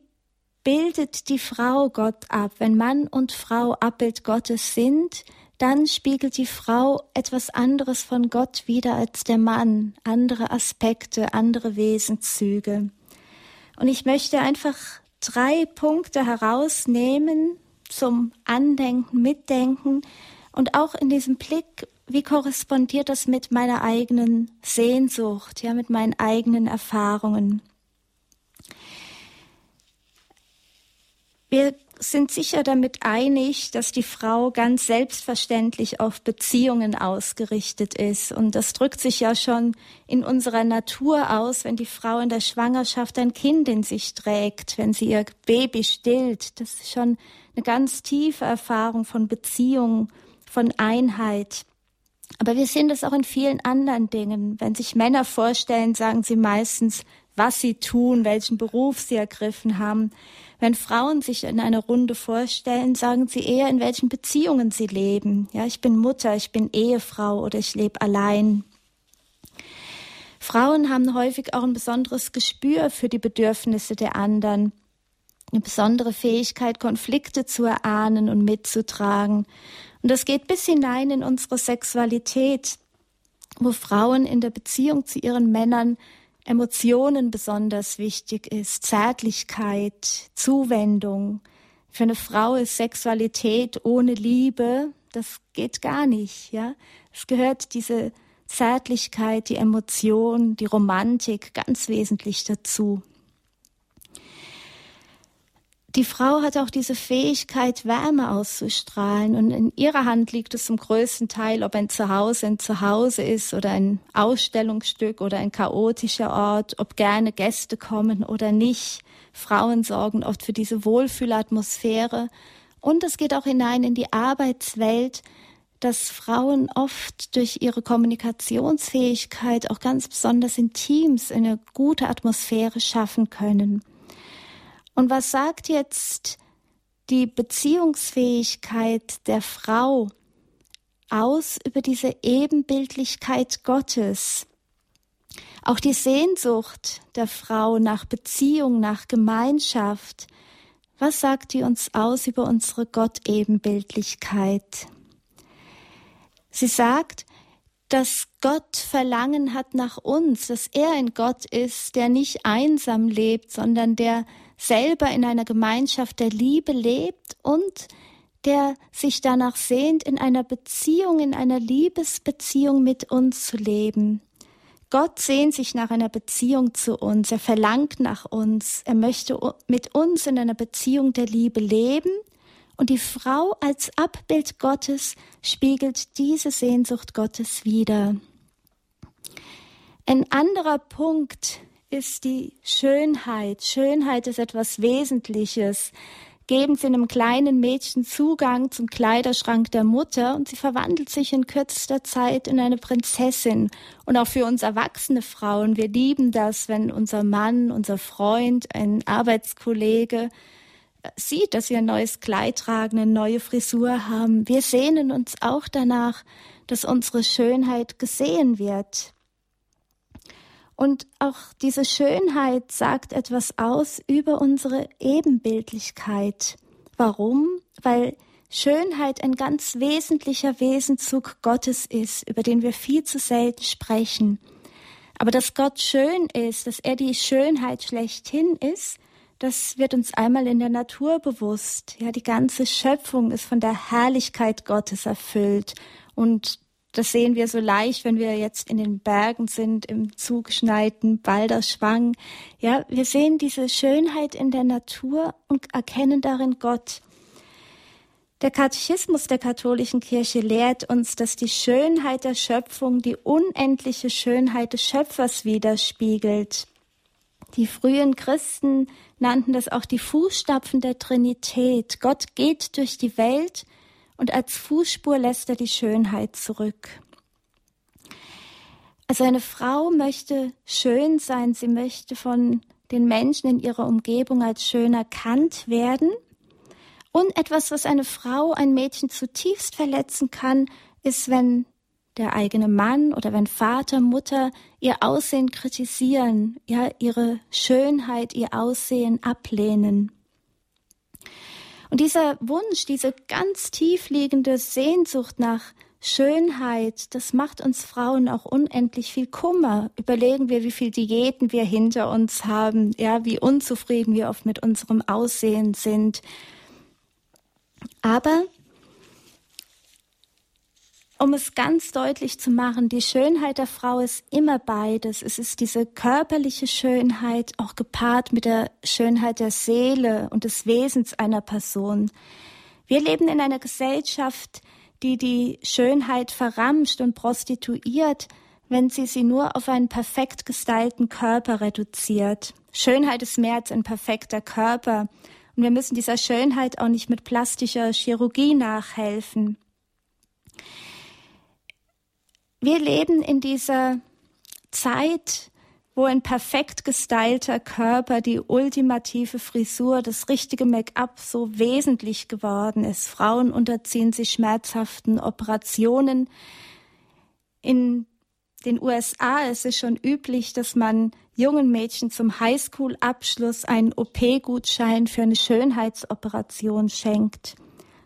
bildet die Frau Gott ab? Wenn Mann und Frau Abbild Gottes sind, dann spiegelt die Frau etwas anderes von Gott wider als der Mann, andere Aspekte, andere Wesenszüge. Und ich möchte einfach drei Punkte herausnehmen zum Andenken, Mitdenken und auch in diesem Blick, wie korrespondiert das mit meiner eigenen Sehnsucht, ja, mit meinen eigenen Erfahrungen. Wir sind sicher damit einig, dass die Frau ganz selbstverständlich auf Beziehungen ausgerichtet ist. Und das drückt sich ja schon in unserer Natur aus, wenn die Frau in der Schwangerschaft ein Kind in sich trägt, wenn sie ihr Baby stillt. Das ist schon eine ganz tiefe Erfahrung von Beziehung, von Einheit. Aber wir sehen das auch in vielen anderen Dingen. Wenn sich Männer vorstellen, sagen sie meistens, was sie tun, welchen Beruf sie ergriffen haben. Wenn Frauen sich in einer Runde vorstellen, sagen sie eher, in welchen Beziehungen sie leben. Ja, ich bin Mutter, ich bin Ehefrau oder ich lebe allein. Frauen haben häufig auch ein besonderes Gespür für die Bedürfnisse der anderen, eine besondere Fähigkeit, Konflikte zu erahnen und mitzutragen. Und das geht bis hinein in unsere Sexualität, wo Frauen in der Beziehung zu ihren Männern Emotionen besonders wichtig ist, Zärtlichkeit, Zuwendung. Für eine Frau ist Sexualität ohne Liebe, das geht gar nicht, ja. Es gehört diese Zärtlichkeit, die Emotion, die Romantik ganz wesentlich dazu. Die Frau hat auch diese Fähigkeit, Wärme auszustrahlen und in ihrer Hand liegt es zum größten Teil, ob ein Zuhause ein Zuhause ist oder ein Ausstellungsstück oder ein chaotischer Ort, ob gerne Gäste kommen oder nicht. Frauen sorgen oft für diese Wohlfühlatmosphäre und es geht auch hinein in die Arbeitswelt, dass Frauen oft durch ihre Kommunikationsfähigkeit auch ganz besonders in Teams eine gute Atmosphäre schaffen können. Und was sagt jetzt die Beziehungsfähigkeit der Frau aus über diese Ebenbildlichkeit Gottes? Auch die Sehnsucht der Frau nach Beziehung, nach Gemeinschaft. Was sagt die uns aus über unsere Gottebenbildlichkeit? Sie sagt, dass Gott Verlangen hat nach uns, dass er ein Gott ist, der nicht einsam lebt, sondern der selber in einer Gemeinschaft der Liebe lebt und der sich danach sehnt, in einer Beziehung, in einer Liebesbeziehung mit uns zu leben. Gott sehnt sich nach einer Beziehung zu uns, er verlangt nach uns, er möchte mit uns in einer Beziehung der Liebe leben und die Frau als Abbild Gottes spiegelt diese Sehnsucht Gottes wider. Ein anderer Punkt ist die Schönheit. Schönheit ist etwas Wesentliches. Geben Sie einem kleinen Mädchen Zugang zum Kleiderschrank der Mutter und sie verwandelt sich in kürzester Zeit in eine Prinzessin. Und auch für uns erwachsene Frauen, wir lieben das, wenn unser Mann, unser Freund, ein Arbeitskollege sieht, dass wir ein neues Kleid tragen, eine neue Frisur haben. Wir sehnen uns auch danach, dass unsere Schönheit gesehen wird. Und auch diese Schönheit sagt etwas aus über unsere Ebenbildlichkeit. Warum? Weil Schönheit ein ganz wesentlicher Wesenzug Gottes ist, über den wir viel zu selten sprechen. Aber dass Gott schön ist, dass er die Schönheit schlechthin ist, das wird uns einmal in der Natur bewusst. Ja, die ganze Schöpfung ist von der Herrlichkeit Gottes erfüllt und das sehen wir so leicht, wenn wir jetzt in den Bergen sind, im zugeschneiten Balderschwang. Ja, wir sehen diese Schönheit in der Natur und erkennen darin Gott. Der Katechismus der katholischen Kirche lehrt uns, dass die Schönheit der Schöpfung die unendliche Schönheit des Schöpfers widerspiegelt. Die frühen Christen nannten das auch die Fußstapfen der Trinität. Gott geht durch die Welt und als Fußspur lässt er die Schönheit zurück. Also eine Frau möchte schön sein, sie möchte von den Menschen in ihrer Umgebung als schön erkannt werden. Und etwas, was eine Frau, ein Mädchen zutiefst verletzen kann, ist, wenn der eigene Mann oder wenn Vater, Mutter ihr Aussehen kritisieren, ja, ihre Schönheit, ihr Aussehen ablehnen. Und dieser Wunsch, diese ganz tiefliegende Sehnsucht nach Schönheit, das macht uns Frauen auch unendlich viel Kummer. Überlegen wir, wie viel Diäten wir hinter uns haben, ja, wie unzufrieden wir oft mit unserem Aussehen sind. Aber um es ganz deutlich zu machen, die Schönheit der Frau ist immer beides. Es ist diese körperliche Schönheit, auch gepaart mit der Schönheit der Seele und des Wesens einer Person. Wir leben in einer Gesellschaft, die die Schönheit verramscht und prostituiert, wenn sie sie nur auf einen perfekt gestylten Körper reduziert. Schönheit ist mehr als ein perfekter Körper. Und wir müssen dieser Schönheit auch nicht mit plastischer Chirurgie nachhelfen. Wir leben in dieser Zeit, wo ein perfekt gestylter Körper, die ultimative Frisur, das richtige Make-up so wesentlich geworden ist. Frauen unterziehen sich schmerzhaften Operationen. In den USA ist es schon üblich, dass man jungen Mädchen zum Highschool-Abschluss einen OP-Gutschein für eine Schönheitsoperation schenkt.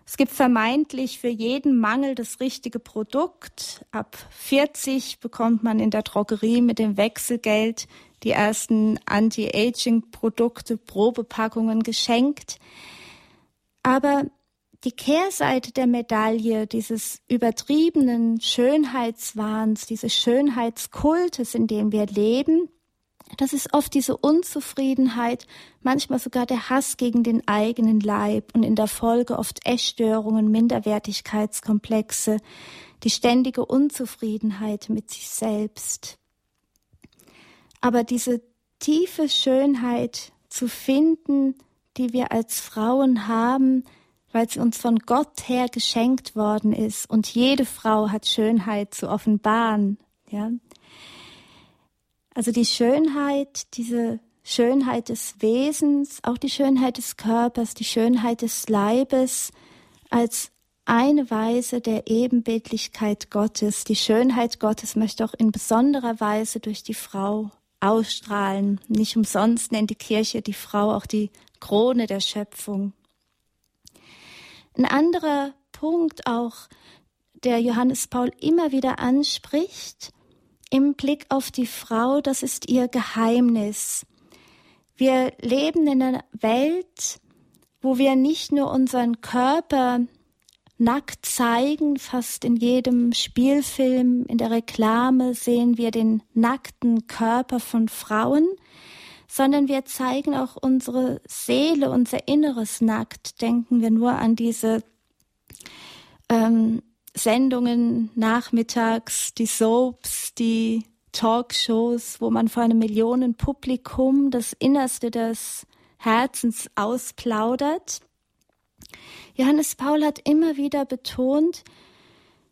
Es gibt vermeintlich für jeden Mangel das richtige Produkt. Ab 40 bekommt man in der Drogerie mit dem Wechselgeld die ersten Anti-Aging-Produkte, Probepackungen geschenkt. Aber die Kehrseite der Medaille dieses übertriebenen Schönheitswahns, dieses Schönheitskultes, in dem wir leben, das ist oft diese Unzufriedenheit, manchmal sogar der Hass gegen den eigenen Leib und in der Folge oft Essstörungen, Minderwertigkeitskomplexe, die ständige Unzufriedenheit mit sich selbst. Aber diese tiefe Schönheit zu finden, die wir als Frauen haben, weil sie uns von Gott her geschenkt worden ist und jede Frau hat Schönheit zu offenbaren, ja. Also die Schönheit, diese Schönheit des Wesens, auch die Schönheit des Körpers, die Schönheit des Leibes als eine Weise der Ebenbildlichkeit Gottes. Die Schönheit Gottes möchte auch in besonderer Weise durch die Frau ausstrahlen. Nicht umsonst nennt die Kirche die Frau auch die Krone der Schöpfung. Ein anderer Punkt auch, der Johannes Paul immer wieder anspricht, im Blick auf die Frau, das ist ihr Geheimnis. Wir leben in einer Welt, wo wir nicht nur unseren Körper nackt zeigen, fast in jedem Spielfilm, in der Reklame sehen wir den nackten Körper von Frauen, sondern wir zeigen auch unsere Seele, unser Inneres nackt. Denken wir nur an diese ähm, Sendungen nachmittags, die Soaps, die Talkshows, wo man vor einem Millionenpublikum das Innerste des Herzens ausplaudert. Johannes Paul hat immer wieder betont,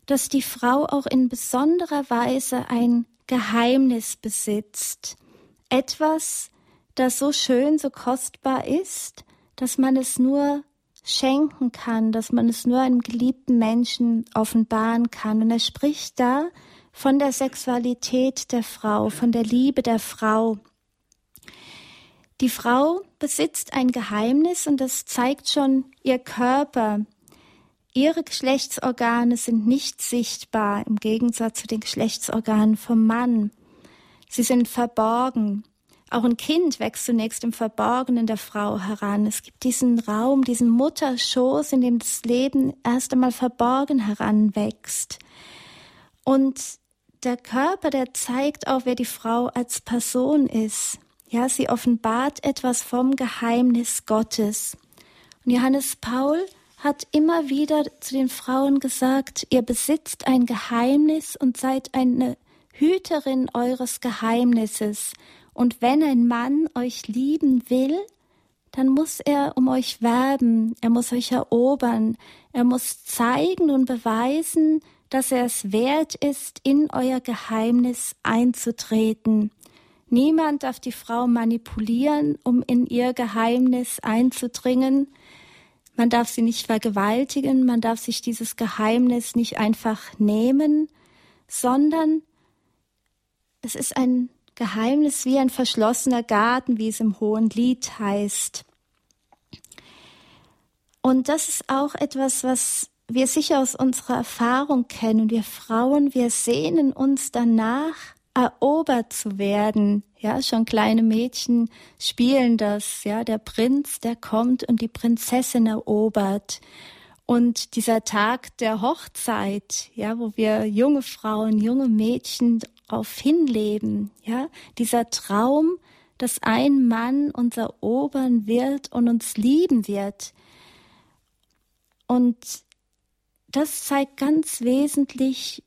dass die Frau auch in besonderer Weise ein Geheimnis besitzt. Etwas, das so schön, so kostbar ist, dass man es nur schenken kann, dass man es nur einem geliebten Menschen offenbaren kann. Und er spricht da von der Sexualität der Frau, von der Liebe der Frau. Die Frau besitzt ein Geheimnis und das zeigt schon ihr Körper. Ihre Geschlechtsorgane sind nicht sichtbar im Gegensatz zu den Geschlechtsorganen vom Mann. Sie sind verborgen. Auch ein Kind wächst zunächst im Verborgenen der Frau heran. Es gibt diesen Raum, diesen Mutterschoß, in dem das Leben erst einmal verborgen heranwächst. Und der Körper, der zeigt auch, wer die Frau als Person ist. Ja, sie offenbart etwas vom Geheimnis Gottes. Und Johannes Paul hat immer wieder zu den Frauen gesagt, ihr besitzt ein Geheimnis und seid eine Hüterin eures Geheimnisses. Und wenn ein Mann euch lieben will, dann muss er um euch werben, er muss euch erobern, er muss zeigen und beweisen, dass er es wert ist, in euer Geheimnis einzutreten. Niemand darf die Frau manipulieren, um in ihr Geheimnis einzudringen. Man darf sie nicht vergewaltigen, man darf sich dieses Geheimnis nicht einfach nehmen, sondern es ist ein Geheimnis wie ein verschlossener Garten, wie es im Hohen Lied heißt. Und das ist auch etwas, was wir sicher aus unserer Erfahrung kennen. Wir Frauen, wir sehnen uns danach, erobert zu werden. Ja, schon kleine Mädchen spielen das. Ja, der Prinz, der kommt und die Prinzessin erobert. Und dieser Tag der Hochzeit, ja, wo wir junge Frauen, junge Mädchen auf hinleben, ja, dieser Traum, dass ein Mann uns erobern wird und uns lieben wird. Und das zeigt ganz wesentlich,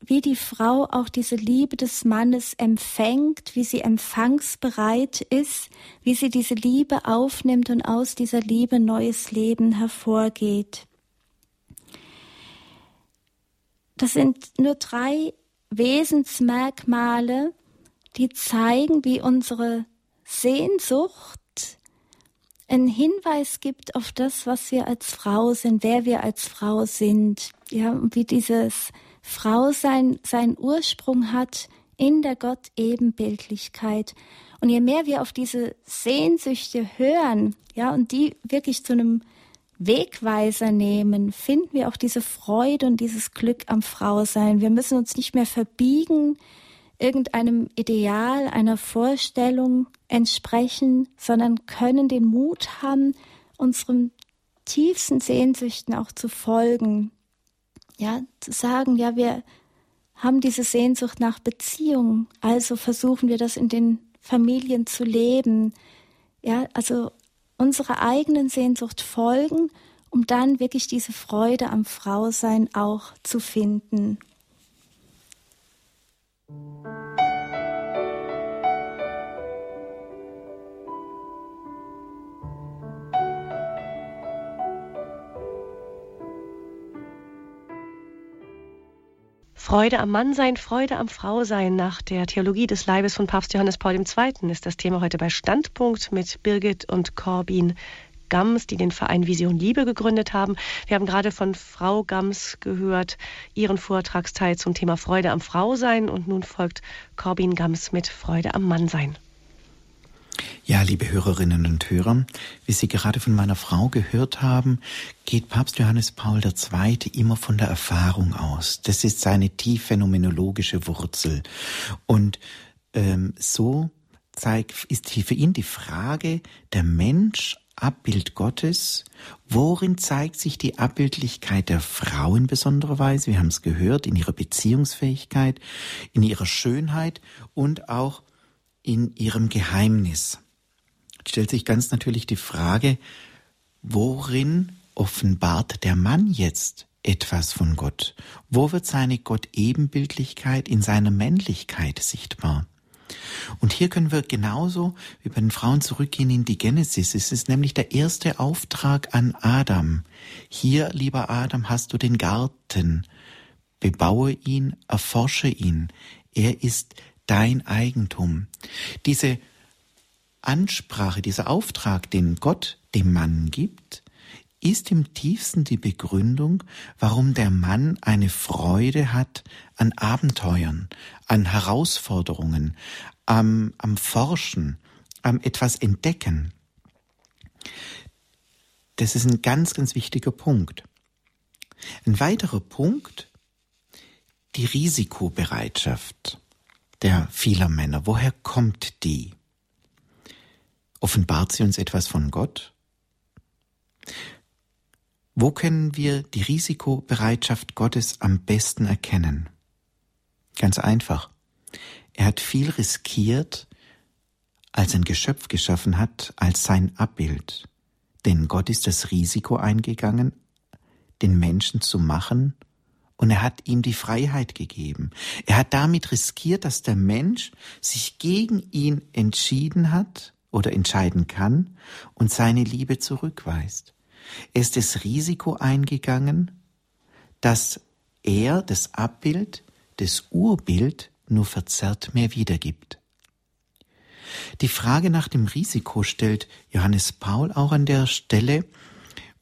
wie die Frau auch diese Liebe des Mannes empfängt, wie sie empfangsbereit ist, wie sie diese Liebe aufnimmt und aus dieser Liebe neues Leben hervorgeht. Das sind nur drei Wesensmerkmale, die zeigen, wie unsere Sehnsucht einen Hinweis gibt auf das, was wir als Frau sind, wer wir als Frau sind, ja, und wie dieses Frausein seinen Ursprung hat in der Gott-Ebenbildlichkeit. Und je mehr wir auf diese Sehnsüchte hören, ja, und die wirklich zu einem Wegweiser nehmen, finden wir auch diese Freude und dieses Glück am Frausein. Wir müssen uns nicht mehr verbiegen, irgendeinem Ideal, einer Vorstellung entsprechen, sondern können den Mut haben, unserem tiefsten Sehnsüchten auch zu folgen. Ja, zu sagen, ja, wir haben diese Sehnsucht nach Beziehung, also versuchen wir das in den Familien zu leben. Ja, also unserer eigenen Sehnsucht folgen, um dann wirklich diese Freude am Frausein auch zu finden. Freude am Mannsein, Freude am Frausein nach der Theologie des Leibes von Papst Johannes Paul II. ist das Thema heute bei Standpunkt mit Birgit und Corbin Gams, die den Verein Vision Liebe gegründet haben. Wir haben gerade von Frau Gams gehört, ihren Vortragsteil zum Thema Freude am Frausein und nun folgt Corbin Gams mit Freude am Mannsein. Ja, liebe Hörerinnen und Hörer, wie Sie gerade von meiner Frau gehört haben, geht Papst Johannes Paul II. immer von der Erfahrung aus. Das ist seine tief phänomenologische Wurzel. Und ähm, so zeigt, ist für ihn die Frage, der Mensch Abbild Gottes. Worin zeigt sich die Abbildlichkeit der Frau in besonderer Weise? Wir haben es gehört, in ihrer Beziehungsfähigkeit, in ihrer Schönheit und auch in ihrem Geheimnis. Stellt sich ganz natürlich die Frage, worin offenbart der Mann jetzt etwas von Gott? Wo wird seine Gott-Ebenbildlichkeit in seiner Männlichkeit sichtbar? Und hier können wir genauso wie bei den Frauen zurückgehen in die Genesis. Es ist nämlich der erste Auftrag an Adam. Hier, lieber Adam, hast du den Garten. Bebaue ihn, erforsche ihn. Er ist dein Eigentum. Diese Ansprache, dieser Auftrag, den Gott dem Mann gibt, ist im tiefsten die Begründung, warum der Mann eine Freude hat an Abenteuern, an Herausforderungen, am, am Forschen, am etwas Entdecken. Das ist ein ganz, ganz wichtiger Punkt. Ein weiterer Punkt, die Risikobereitschaft der vieler Männer. Woher kommt die? Offenbart sie uns etwas von Gott? Wo können wir die Risikobereitschaft Gottes am besten erkennen? Ganz einfach. Er hat viel riskiert, als ein Geschöpf geschaffen hat, als sein Abbild. Denn Gott ist das Risiko eingegangen, den Menschen zu machen und er hat ihm die Freiheit gegeben. Er hat damit riskiert, dass der Mensch sich gegen ihn entschieden hat oder entscheiden kann und seine Liebe zurückweist. Er ist das Risiko eingegangen, dass er das Abbild, das Urbild nur verzerrt mehr wiedergibt. Die Frage nach dem Risiko stellt Johannes Paul auch an der Stelle,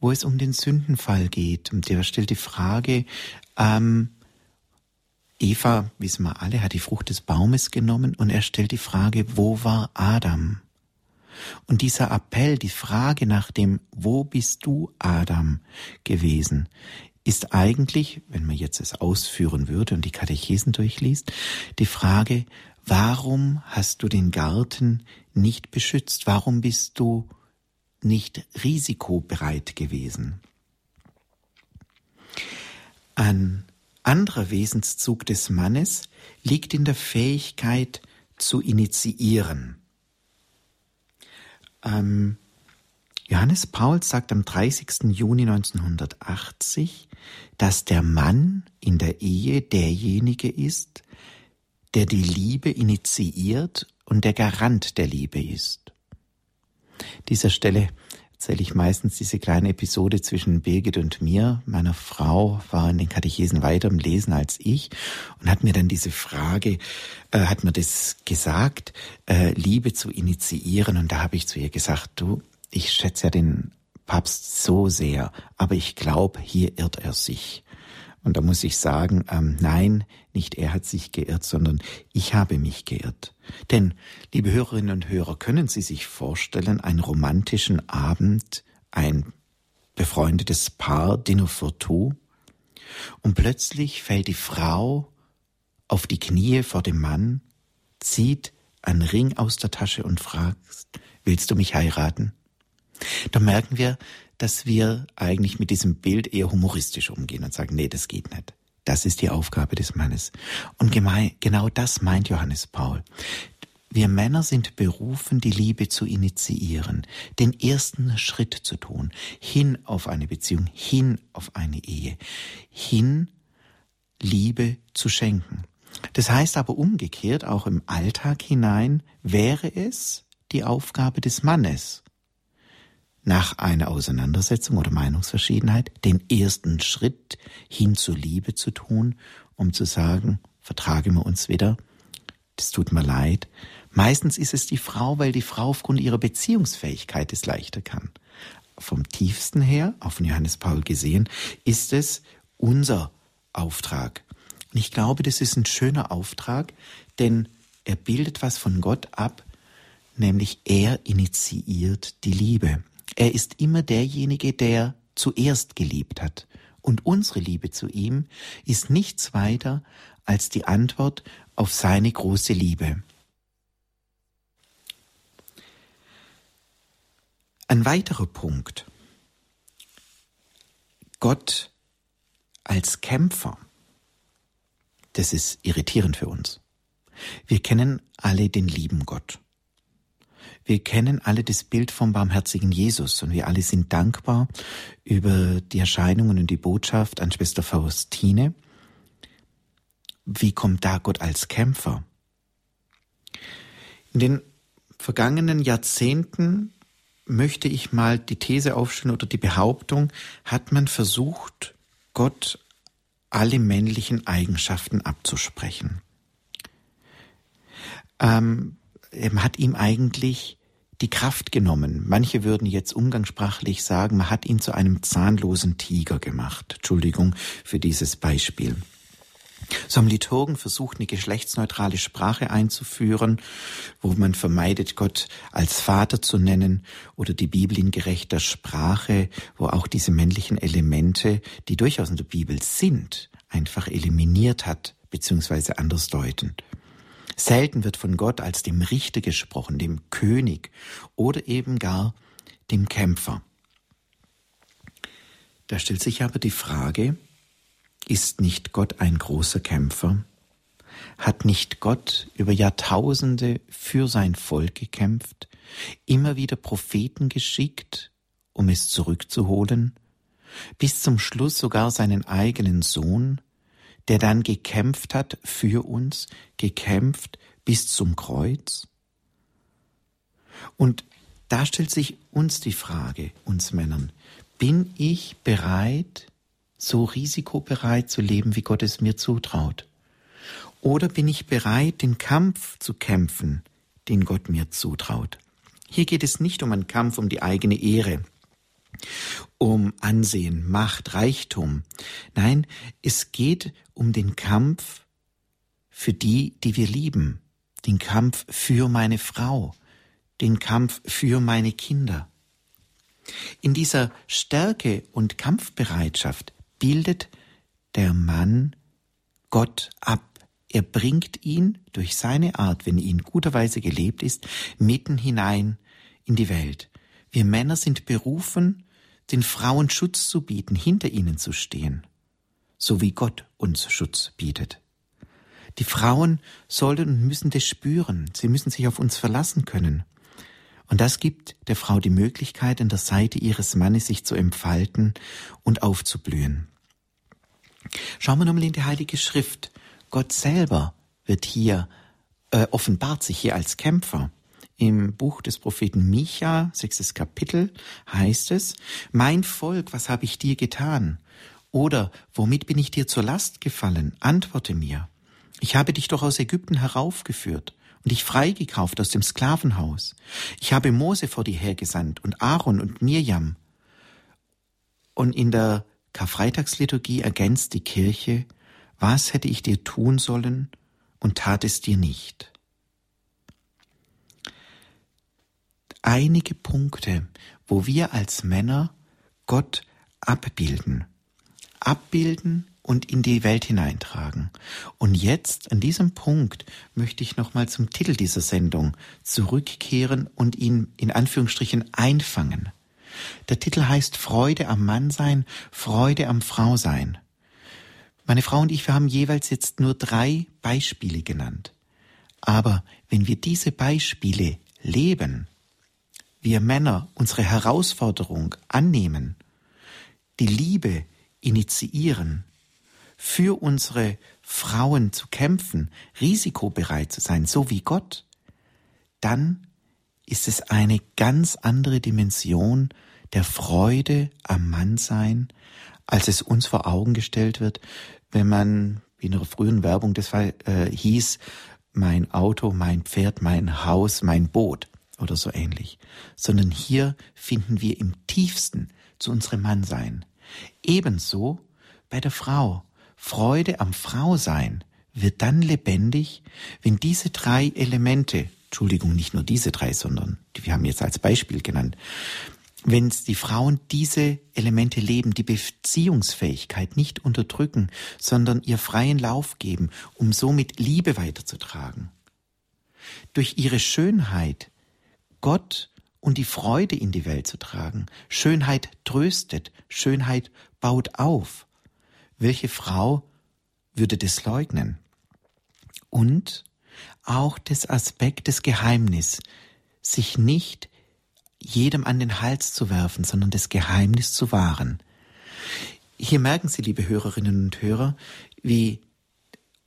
wo es um den Sündenfall geht. Und der stellt die Frage, ähm, Eva, wissen wir alle, hat die Frucht des Baumes genommen und er stellt die Frage, wo war Adam? Und dieser Appell, die Frage nach dem, wo bist du, Adam, gewesen, ist eigentlich, wenn man jetzt es ausführen würde und die Katechesen durchliest, die Frage, warum hast du den Garten nicht beschützt? Warum bist du nicht risikobereit gewesen? Ein anderer Wesenszug des Mannes liegt in der Fähigkeit zu initiieren. Ähm, Johannes Paul sagt am 30. Juni 1980, dass der Mann in der Ehe derjenige ist, der die Liebe initiiert und der Garant der Liebe ist. Dieser Stelle erzähle ich meistens diese kleine Episode zwischen Birgit und mir. Meine Frau war in den Katechesen weiter im Lesen als ich und hat mir dann diese Frage, äh, hat mir das gesagt, äh, Liebe zu initiieren. Und da habe ich zu ihr gesagt, du, ich schätze ja den Papst so sehr, aber ich glaube, hier irrt er sich. Und da muss ich sagen, ähm, nein, nicht er hat sich geirrt, sondern ich habe mich geirrt. Denn, liebe Hörerinnen und Hörer, können Sie sich vorstellen, einen romantischen Abend, ein befreundetes Paar, Dinner for Two, und plötzlich fällt die Frau auf die Knie vor dem Mann, zieht einen Ring aus der Tasche und fragt, willst du mich heiraten? Da merken wir, dass wir eigentlich mit diesem Bild eher humoristisch umgehen und sagen, nee, das geht nicht. Das ist die Aufgabe des Mannes. Und genau das meint Johannes Paul. Wir Männer sind berufen, die Liebe zu initiieren, den ersten Schritt zu tun, hin auf eine Beziehung, hin auf eine Ehe, hin Liebe zu schenken. Das heißt aber umgekehrt, auch im Alltag hinein wäre es die Aufgabe des Mannes, nach einer Auseinandersetzung oder Meinungsverschiedenheit den ersten Schritt hin zur Liebe zu tun, um zu sagen, vertragen wir uns wieder, das tut mir leid. Meistens ist es die Frau, weil die Frau aufgrund ihrer Beziehungsfähigkeit es leichter kann. Vom tiefsten her, von Johannes Paul gesehen, ist es unser Auftrag. Und ich glaube, das ist ein schöner Auftrag, denn er bildet was von Gott ab, nämlich er initiiert die Liebe. Er ist immer derjenige, der zuerst geliebt hat. Und unsere Liebe zu ihm ist nichts weiter als die Antwort auf seine große Liebe. Ein weiterer Punkt. Gott als Kämpfer. Das ist irritierend für uns. Wir kennen alle den lieben Gott. Wir kennen alle das Bild vom barmherzigen Jesus und wir alle sind dankbar über die Erscheinungen und die Botschaft an Schwester Faustine. Wie kommt da Gott als Kämpfer? In den vergangenen Jahrzehnten möchte ich mal die These aufstellen oder die Behauptung, hat man versucht, Gott alle männlichen Eigenschaften abzusprechen. Ähm, man hat ihm eigentlich die Kraft genommen. Manche würden jetzt umgangssprachlich sagen, man hat ihn zu einem zahnlosen Tiger gemacht. Entschuldigung für dieses Beispiel. So haben Liturgen versucht, eine geschlechtsneutrale Sprache einzuführen, wo man vermeidet, Gott als Vater zu nennen oder die Bibel in gerechter Sprache, wo auch diese männlichen Elemente, die durchaus in der Bibel sind, einfach eliminiert hat, beziehungsweise anders deuten. Selten wird von Gott als dem Richter gesprochen, dem König oder eben gar dem Kämpfer. Da stellt sich aber die Frage, ist nicht Gott ein großer Kämpfer? Hat nicht Gott über Jahrtausende für sein Volk gekämpft, immer wieder Propheten geschickt, um es zurückzuholen, bis zum Schluss sogar seinen eigenen Sohn, der dann gekämpft hat für uns, gekämpft bis zum Kreuz? Und da stellt sich uns die Frage, uns Männern, bin ich bereit, so risikobereit zu leben, wie Gott es mir zutraut? Oder bin ich bereit, den Kampf zu kämpfen, den Gott mir zutraut? Hier geht es nicht um einen Kampf um die eigene Ehre, um Ansehen, Macht, Reichtum. Nein, es geht um den Kampf für die, die wir lieben, den Kampf für meine Frau, den Kampf für meine Kinder. In dieser Stärke und Kampfbereitschaft bildet der Mann Gott ab. Er bringt ihn durch seine Art, wenn er in guter Weise gelebt ist, mitten hinein in die Welt. Wir Männer sind berufen, den Frauen Schutz zu bieten, hinter ihnen zu stehen, so wie Gott uns Schutz bietet. Die Frauen sollen und müssen das spüren, sie müssen sich auf uns verlassen können. Und das gibt der Frau die Möglichkeit, an der Seite ihres Mannes sich zu entfalten und aufzublühen. Schauen wir nochmal in die Heilige Schrift. Gott selber wird hier, äh, offenbart sich hier als Kämpfer. Im Buch des Propheten Micha, sechstes Kapitel, heißt es, Mein Volk, was habe ich dir getan? Oder womit bin ich dir zur Last gefallen? Antworte mir. Ich habe dich doch aus Ägypten heraufgeführt und dich freigekauft aus dem Sklavenhaus. Ich habe Mose vor dir hergesandt und Aaron und Mirjam. Und in der Karfreitagsliturgie ergänzt die Kirche, was hätte ich dir tun sollen und tat es dir nicht. Einige Punkte, wo wir als Männer Gott abbilden. Abbilden und in die Welt hineintragen. Und jetzt, an diesem Punkt, möchte ich nochmal zum Titel dieser Sendung zurückkehren und ihn in Anführungsstrichen einfangen. Der Titel heißt Freude am Mannsein, Freude am Frausein. Meine Frau und ich, wir haben jeweils jetzt nur drei Beispiele genannt. Aber wenn wir diese Beispiele leben, wir Männer unsere Herausforderung annehmen, die Liebe initiieren, für unsere Frauen zu kämpfen, risikobereit zu sein, so wie Gott, dann ist es eine ganz andere Dimension der Freude am Mannsein, als es uns vor Augen gestellt wird, wenn man, wie in einer frühen Werbung das äh, hieß, mein Auto, mein Pferd, mein Haus, mein Boot oder so ähnlich, sondern hier finden wir im tiefsten zu unserem Mannsein. Ebenso bei der Frau. Freude am Frausein wird dann lebendig, wenn diese drei Elemente, Entschuldigung, nicht nur diese drei, sondern die wir haben jetzt als Beispiel genannt, wenn die Frauen diese Elemente leben, die Beziehungsfähigkeit nicht unterdrücken, sondern ihr freien Lauf geben, um somit Liebe weiterzutragen. Durch ihre Schönheit Gott und die Freude in die Welt zu tragen. Schönheit tröstet, Schönheit baut auf. Welche Frau würde das leugnen? Und auch das Aspekt des Geheimnis, sich nicht jedem an den Hals zu werfen, sondern das Geheimnis zu wahren. Hier merken Sie, liebe Hörerinnen und Hörer, wie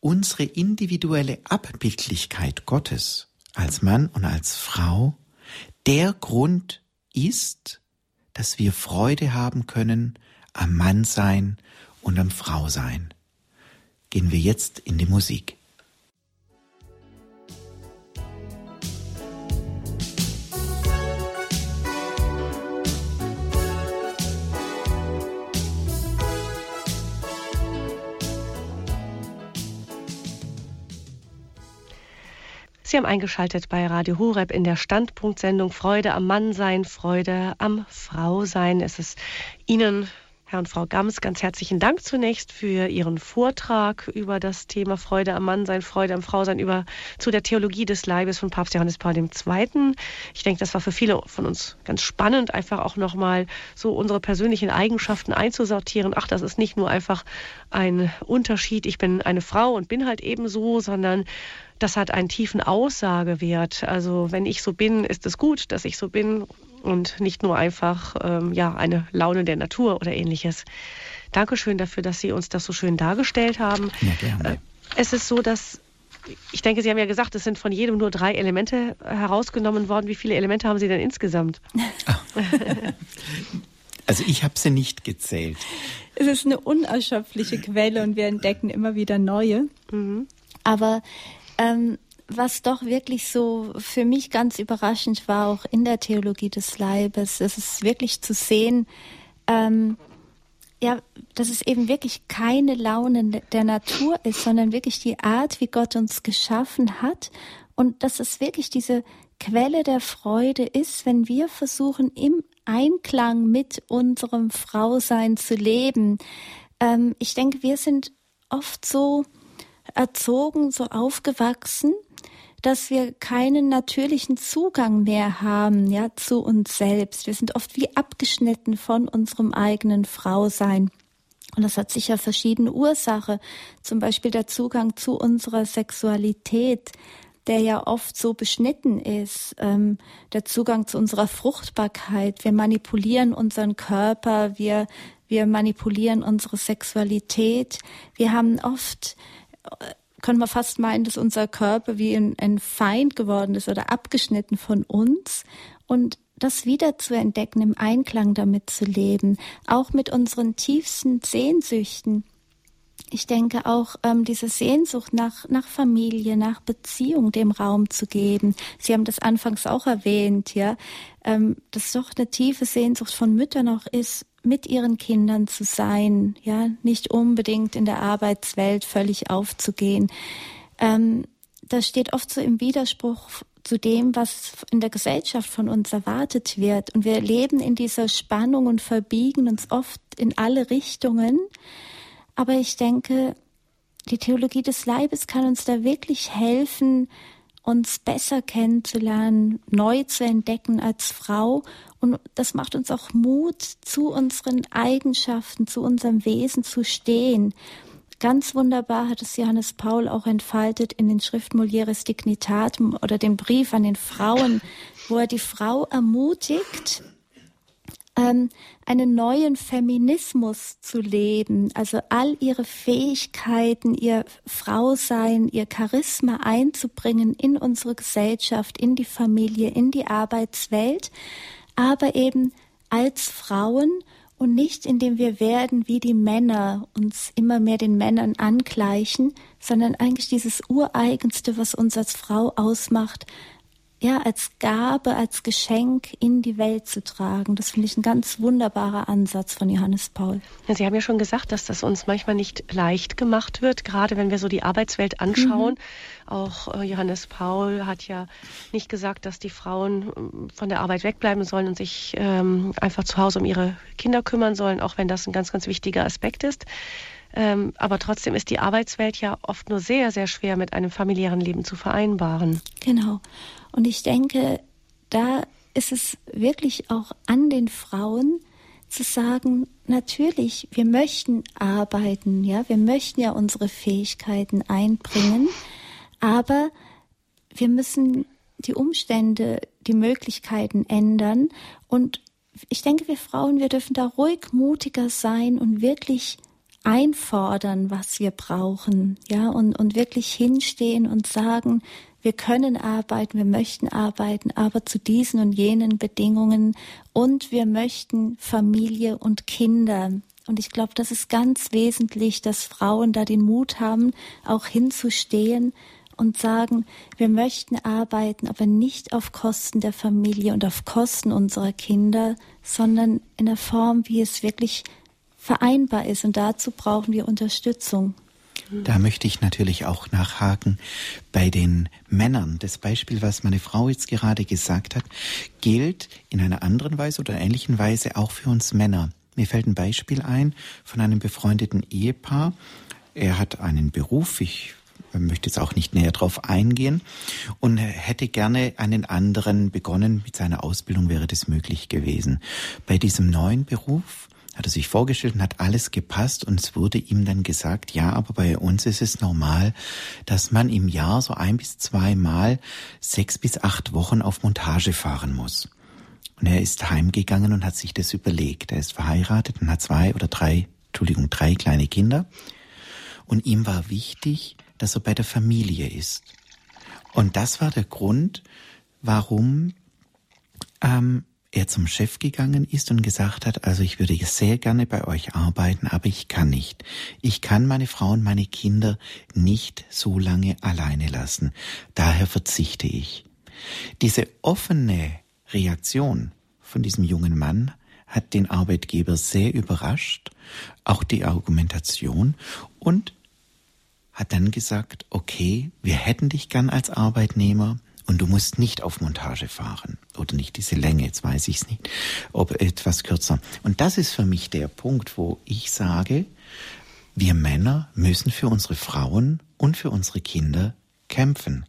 unsere individuelle Abbildlichkeit Gottes als Mann und als Frau der Grund ist, dass wir Freude haben können am Mannsein und am Frausein. Gehen wir jetzt in die Musik. Sie haben eingeschaltet bei Radio Horeb in der Standpunktsendung Freude am Mannsein, Freude am Frausein. Es ist Ihnen Herr und Frau Gams, ganz herzlichen Dank zunächst für Ihren Vortrag über das Thema Freude am Mannsein, Freude am Frausein, über zu der Theologie des Leibes von Papst Johannes Paul II. Ich denke, das war für viele von uns ganz spannend, einfach auch nochmal so unsere persönlichen Eigenschaften einzusortieren. Ach, das ist nicht nur einfach ein Unterschied, ich bin eine Frau und bin halt eben so, sondern das hat einen tiefen Aussagewert. Also wenn ich so bin, ist es gut, dass ich so bin und nicht nur einfach ähm, ja eine Laune der Natur oder ähnliches. Dankeschön dafür, dass Sie uns das so schön dargestellt haben. Ja, gerne. Äh, es ist so, dass ich denke, Sie haben ja gesagt, es sind von jedem nur drei Elemente herausgenommen worden. Wie viele Elemente haben Sie denn insgesamt? Also ich habe sie nicht gezählt. Es ist eine unerschöpfliche Quelle und wir entdecken immer wieder neue. Mhm. Aber ähm, was doch wirklich so für mich ganz überraschend war, auch in der Theologie des Leibes, ist es wirklich zu sehen, ähm, ja, dass es eben wirklich keine Laune der Natur ist, sondern wirklich die Art, wie Gott uns geschaffen hat und dass es wirklich diese Quelle der Freude ist, wenn wir versuchen, im Einklang mit unserem Frausein zu leben. Ähm, ich denke, wir sind oft so erzogen, so aufgewachsen, dass wir keinen natürlichen Zugang mehr haben, ja, zu uns selbst. Wir sind oft wie abgeschnitten von unserem eigenen Frausein. Und das hat sicher verschiedene Ursachen. Zum Beispiel der Zugang zu unserer Sexualität, der ja oft so beschnitten ist, ähm, der Zugang zu unserer Fruchtbarkeit. Wir manipulieren unseren Körper, wir, wir manipulieren unsere Sexualität. Wir haben oft können wir fast meinen, dass unser Körper wie ein, ein Feind geworden ist oder abgeschnitten von uns und das wieder zu entdecken, im Einklang damit zu leben, auch mit unseren tiefsten Sehnsüchten. Ich denke auch ähm, diese Sehnsucht nach, nach Familie, nach Beziehung dem Raum zu geben. Sie haben das anfangs auch erwähnt, ja, ähm, dass doch eine tiefe Sehnsucht von Müttern auch ist, mit ihren Kindern zu sein, ja, nicht unbedingt in der Arbeitswelt völlig aufzugehen. Ähm, das steht oft so im Widerspruch zu dem, was in der Gesellschaft von uns erwartet wird. Und wir leben in dieser Spannung und verbiegen uns oft in alle Richtungen. Aber ich denke, die Theologie des Leibes kann uns da wirklich helfen, uns besser kennenzulernen, neu zu entdecken als Frau. Und das macht uns auch Mut, zu unseren Eigenschaften, zu unserem Wesen zu stehen. Ganz wunderbar hat es Johannes Paul auch entfaltet in den Schrift Mulieris Dignitatem oder dem Brief an den Frauen, wo er die Frau ermutigt, ähm, einen neuen Feminismus zu leben, also all ihre Fähigkeiten, ihr Frausein, ihr Charisma einzubringen in unsere Gesellschaft, in die Familie, in die Arbeitswelt, aber eben als Frauen und nicht indem wir werden wie die Männer, uns immer mehr den Männern angleichen, sondern eigentlich dieses Ureigenste, was uns als Frau ausmacht, ja, als Gabe, als Geschenk in die Welt zu tragen. Das finde ich ein ganz wunderbarer Ansatz von Johannes Paul. Sie haben ja schon gesagt, dass das uns manchmal nicht leicht gemacht wird, gerade wenn wir so die Arbeitswelt anschauen. Mhm. Auch äh, Johannes Paul hat ja nicht gesagt, dass die Frauen ähm, von der Arbeit wegbleiben sollen und sich ähm, einfach zu Hause um ihre Kinder kümmern sollen, auch wenn das ein ganz, ganz wichtiger Aspekt ist. Ähm, aber trotzdem ist die Arbeitswelt ja oft nur sehr, sehr schwer mit einem familiären Leben zu vereinbaren. Genau. Und ich denke, da ist es wirklich auch an den Frauen zu sagen, natürlich, wir möchten arbeiten, ja, wir möchten ja unsere Fähigkeiten einbringen, aber wir müssen die Umstände, die Möglichkeiten ändern. Und ich denke, wir Frauen, wir dürfen da ruhig mutiger sein und wirklich einfordern, was wir brauchen, ja, und, und wirklich hinstehen und sagen, wir können arbeiten, wir möchten arbeiten, aber zu diesen und jenen Bedingungen und wir möchten Familie und Kinder. Und ich glaube, das ist ganz wesentlich, dass Frauen da den Mut haben, auch hinzustehen und sagen, wir möchten arbeiten, aber nicht auf Kosten der Familie und auf Kosten unserer Kinder, sondern in der Form, wie es wirklich vereinbar ist. Und dazu brauchen wir Unterstützung. Da möchte ich natürlich auch nachhaken bei den Männern. Das Beispiel, was meine Frau jetzt gerade gesagt hat, gilt in einer anderen Weise oder ähnlichen Weise auch für uns Männer. Mir fällt ein Beispiel ein von einem befreundeten Ehepaar. Er hat einen Beruf, ich möchte jetzt auch nicht näher drauf eingehen und hätte gerne einen anderen begonnen. Mit seiner Ausbildung wäre das möglich gewesen. Bei diesem neuen Beruf hat er sich vorgestellt und hat alles gepasst und es wurde ihm dann gesagt, ja, aber bei uns ist es normal, dass man im Jahr so ein bis zweimal sechs bis acht Wochen auf Montage fahren muss. Und er ist heimgegangen und hat sich das überlegt. Er ist verheiratet und hat zwei oder drei, Entschuldigung, drei kleine Kinder. Und ihm war wichtig, dass er bei der Familie ist. Und das war der Grund, warum ähm, er zum Chef gegangen ist und gesagt hat, also ich würde sehr gerne bei euch arbeiten, aber ich kann nicht. Ich kann meine Frau und meine Kinder nicht so lange alleine lassen. Daher verzichte ich. Diese offene Reaktion von diesem jungen Mann hat den Arbeitgeber sehr überrascht, auch die Argumentation und hat dann gesagt, okay, wir hätten dich gern als Arbeitnehmer, und du musst nicht auf Montage fahren. Oder nicht diese Länge, jetzt weiß ich es nicht. Ob etwas kürzer. Und das ist für mich der Punkt, wo ich sage, wir Männer müssen für unsere Frauen und für unsere Kinder kämpfen.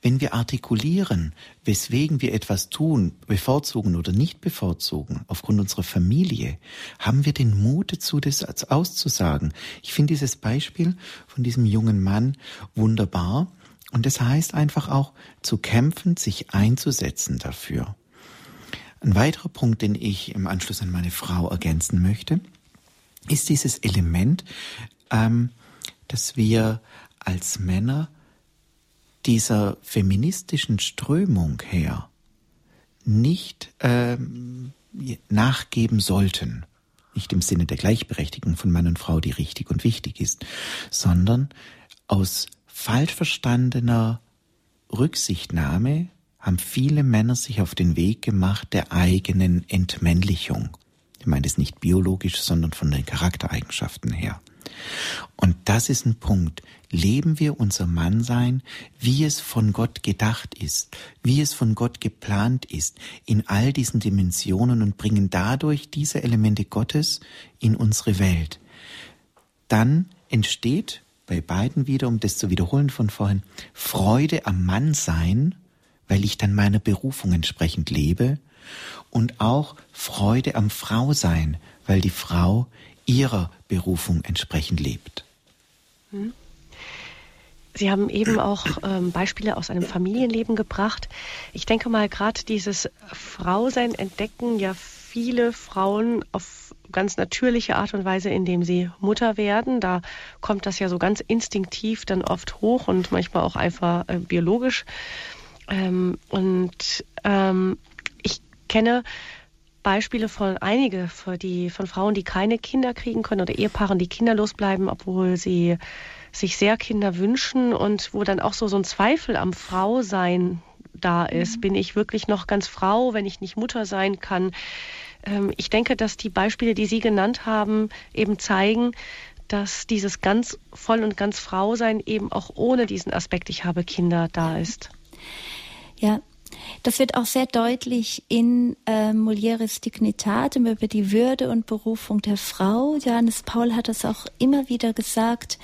Wenn wir artikulieren, weswegen wir etwas tun, bevorzugen oder nicht bevorzugen, aufgrund unserer Familie, haben wir den Mut dazu, das auszusagen. Ich finde dieses Beispiel von diesem jungen Mann wunderbar, und das heißt einfach auch zu kämpfen, sich einzusetzen dafür. Ein weiterer Punkt, den ich im Anschluss an meine Frau ergänzen möchte, ist dieses Element, ähm, dass wir als Männer dieser feministischen Strömung her nicht ähm, nachgeben sollten. Nicht im Sinne der Gleichberechtigung von Mann und Frau, die richtig und wichtig ist, sondern aus falsch verstandener Rücksichtnahme haben viele Männer sich auf den Weg gemacht der eigenen Entmännlichung. Ich meine das nicht biologisch, sondern von den Charaktereigenschaften her. Und das ist ein Punkt. Leben wir unser Mannsein, wie es von Gott gedacht ist, wie es von Gott geplant ist, in all diesen Dimensionen und bringen dadurch diese Elemente Gottes in unsere Welt. Dann entsteht bei beiden wieder, um das zu wiederholen von vorhin, Freude am Mann sein, weil ich dann meiner Berufung entsprechend lebe und auch Freude am Frau sein, weil die Frau ihrer Berufung entsprechend lebt. Hm. Sie haben eben auch ähm, Beispiele aus einem Familienleben gebracht. Ich denke mal, gerade dieses Frausein entdecken ja viele Frauen auf ganz natürliche Art und Weise, indem sie Mutter werden. Da kommt das ja so ganz instinktiv dann oft hoch und manchmal auch einfach äh, biologisch. Ähm, und ähm, ich kenne Beispiele von einige von, die, von Frauen, die keine Kinder kriegen können oder Ehepaaren, die kinderlos bleiben, obwohl sie sich sehr Kinder wünschen und wo dann auch so, so ein Zweifel am Frausein da ist. Mhm. Bin ich wirklich noch ganz Frau, wenn ich nicht Mutter sein kann? Ähm, ich denke, dass die Beispiele, die Sie genannt haben, eben zeigen, dass dieses ganz voll und ganz Frau sein eben auch ohne diesen Aspekt, ich habe Kinder, da ist. Ja, das wird auch sehr deutlich in äh, Molieres Dignitatem über die Würde und Berufung der Frau. Johannes Paul hat das auch immer wieder gesagt.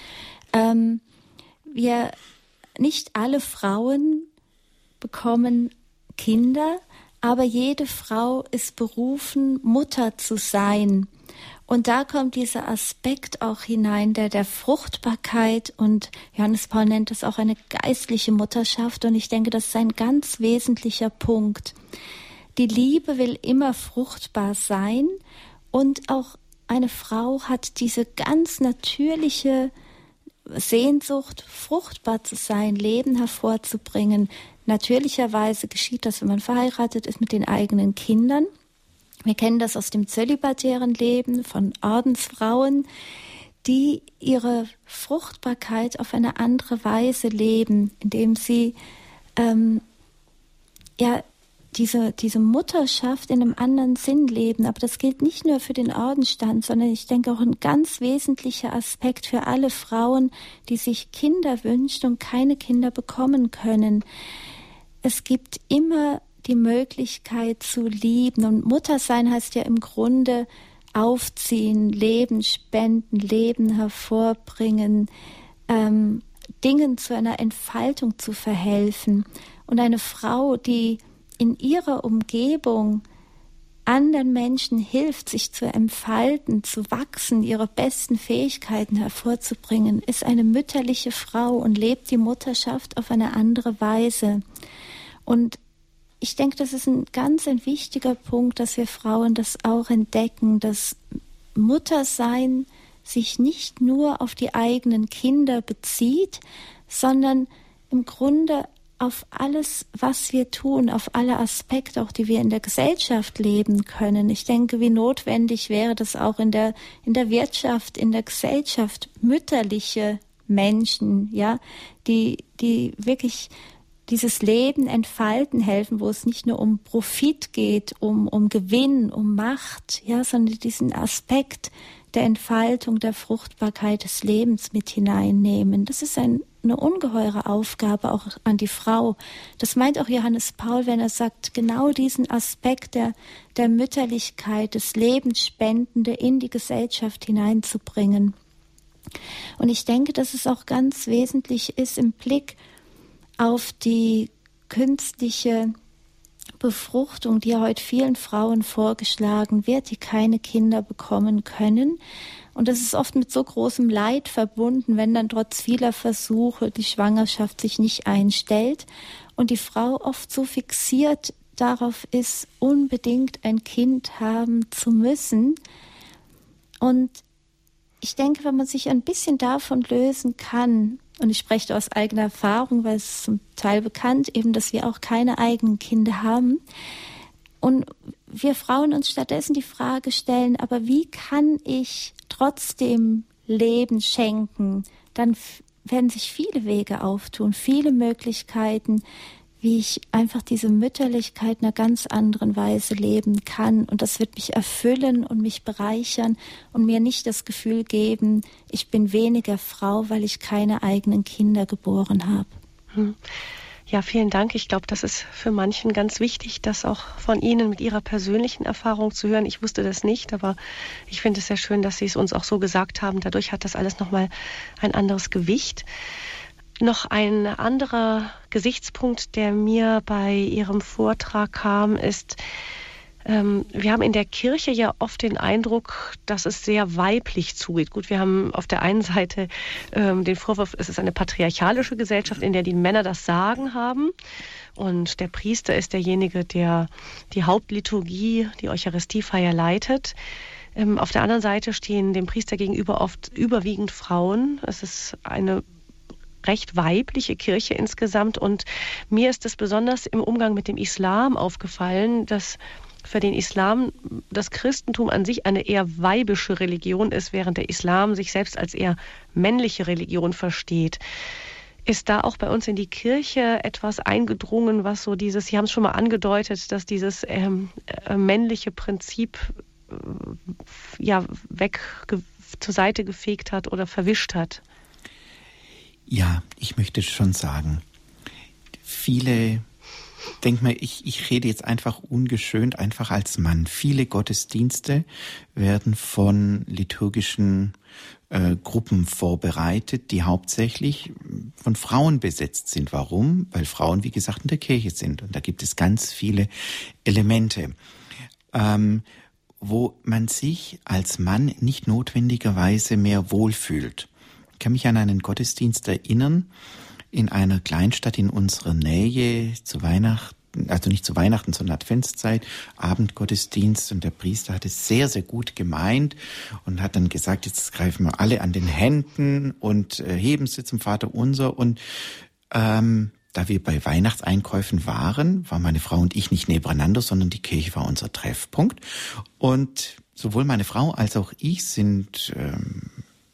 Ähm, wir, nicht alle Frauen bekommen Kinder, aber jede Frau ist berufen, Mutter zu sein. Und da kommt dieser Aspekt auch hinein, der der Fruchtbarkeit und Johannes Paul nennt es auch eine geistliche Mutterschaft. Und ich denke, das ist ein ganz wesentlicher Punkt. Die Liebe will immer fruchtbar sein und auch eine Frau hat diese ganz natürliche Sehnsucht, fruchtbar zu sein, Leben hervorzubringen. Natürlicherweise geschieht das, wenn man verheiratet ist mit den eigenen Kindern. Wir kennen das aus dem zölibatären Leben von Ordensfrauen, die ihre Fruchtbarkeit auf eine andere Weise leben, indem sie ähm, ja diese, diese Mutterschaft in einem anderen Sinn leben. Aber das gilt nicht nur für den Ordenstand, sondern ich denke auch ein ganz wesentlicher Aspekt für alle Frauen, die sich Kinder wünschen und keine Kinder bekommen können. Es gibt immer die Möglichkeit zu lieben. Und Muttersein heißt ja im Grunde aufziehen, Leben spenden, Leben hervorbringen, ähm, Dingen zu einer Entfaltung zu verhelfen. Und eine Frau, die in ihrer Umgebung anderen Menschen hilft, sich zu entfalten, zu wachsen, ihre besten Fähigkeiten hervorzubringen, ist eine mütterliche Frau und lebt die Mutterschaft auf eine andere Weise. Und ich denke, das ist ein ganz ein wichtiger Punkt, dass wir Frauen das auch entdecken, dass Muttersein sich nicht nur auf die eigenen Kinder bezieht, sondern im Grunde auf alles, was wir tun, auf alle Aspekte, auch die wir in der Gesellschaft leben können. Ich denke, wie notwendig wäre das auch in der, in der Wirtschaft, in der Gesellschaft, mütterliche Menschen, ja, die, die wirklich dieses Leben entfalten helfen, wo es nicht nur um Profit geht, um, um Gewinn, um Macht, ja, sondern diesen Aspekt der Entfaltung, der Fruchtbarkeit des Lebens mit hineinnehmen. Das ist ein eine ungeheure Aufgabe auch an die Frau. Das meint auch Johannes Paul, wenn er sagt, genau diesen Aspekt der, der Mütterlichkeit, des Lebensspendende in die Gesellschaft hineinzubringen. Und ich denke, dass es auch ganz wesentlich ist im Blick auf die künstliche Befruchtung, die heute vielen Frauen vorgeschlagen wird, die keine Kinder bekommen können, und das ist oft mit so großem Leid verbunden, wenn dann trotz vieler Versuche die Schwangerschaft sich nicht einstellt und die Frau oft so fixiert darauf ist, unbedingt ein Kind haben zu müssen. Und ich denke, wenn man sich ein bisschen davon lösen kann, und ich spreche aus eigener Erfahrung, weil es zum Teil bekannt eben, dass wir auch keine eigenen Kinder haben, und wir Frauen uns stattdessen die Frage stellen, aber wie kann ich trotzdem Leben schenken? Dann werden sich viele Wege auftun, viele Möglichkeiten, wie ich einfach diese Mütterlichkeit in einer ganz anderen Weise leben kann. Und das wird mich erfüllen und mich bereichern und mir nicht das Gefühl geben, ich bin weniger Frau, weil ich keine eigenen Kinder geboren habe. Hm. Ja, vielen Dank. Ich glaube, das ist für manchen ganz wichtig, das auch von Ihnen mit Ihrer persönlichen Erfahrung zu hören. Ich wusste das nicht, aber ich finde es sehr schön, dass Sie es uns auch so gesagt haben. Dadurch hat das alles nochmal ein anderes Gewicht. Noch ein anderer Gesichtspunkt, der mir bei Ihrem Vortrag kam, ist, ähm, wir haben in der Kirche ja oft den Eindruck, dass es sehr weiblich zugeht. Gut, wir haben auf der einen Seite ähm, den Vorwurf, es ist eine patriarchalische Gesellschaft, in der die Männer das Sagen haben. Und der Priester ist derjenige, der die Hauptliturgie, die Eucharistiefeier leitet. Ähm, auf der anderen Seite stehen dem Priester gegenüber oft überwiegend Frauen. Es ist eine recht weibliche Kirche insgesamt. Und mir ist es besonders im Umgang mit dem Islam aufgefallen, dass für den Islam das Christentum an sich eine eher weibische Religion ist, während der Islam sich selbst als eher männliche Religion versteht. Ist da auch bei uns in die Kirche etwas eingedrungen, was so dieses, Sie haben es schon mal angedeutet, dass dieses ähm, äh, männliche Prinzip äh, ja weg zur Seite gefegt hat oder verwischt hat? Ja, ich möchte schon sagen, viele denk mal, ich, ich rede jetzt einfach ungeschönt, einfach als Mann. Viele Gottesdienste werden von liturgischen äh, Gruppen vorbereitet, die hauptsächlich von Frauen besetzt sind. Warum? Weil Frauen, wie gesagt, in der Kirche sind. Und da gibt es ganz viele Elemente, ähm, wo man sich als Mann nicht notwendigerweise mehr wohlfühlt. Kann mich an einen Gottesdienst erinnern, in einer Kleinstadt in unserer Nähe zu Weihnachten also nicht zu Weihnachten, sondern Adventszeit, Abendgottesdienst. Und der Priester hat es sehr, sehr gut gemeint und hat dann gesagt, jetzt greifen wir alle an den Händen und äh, heben sie zum Vater unser. Und ähm, da wir bei Weihnachtseinkäufen waren, waren meine Frau und ich nicht nebeneinander, sondern die Kirche war unser Treffpunkt. Und sowohl meine Frau als auch ich sind ähm,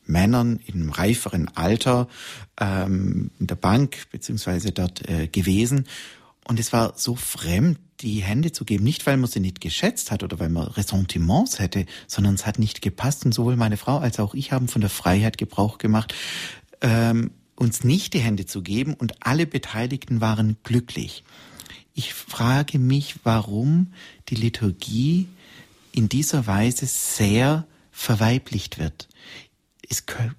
Männern im reiferen Alter ähm, in der Bank beziehungsweise dort äh, gewesen. Und es war so fremd, die Hände zu geben, nicht weil man sie nicht geschätzt hat oder weil man Ressentiments hätte, sondern es hat nicht gepasst. Und sowohl meine Frau als auch ich haben von der Freiheit Gebrauch gemacht, ähm, uns nicht die Hände zu geben und alle Beteiligten waren glücklich. Ich frage mich, warum die Liturgie in dieser Weise sehr verweiblicht wird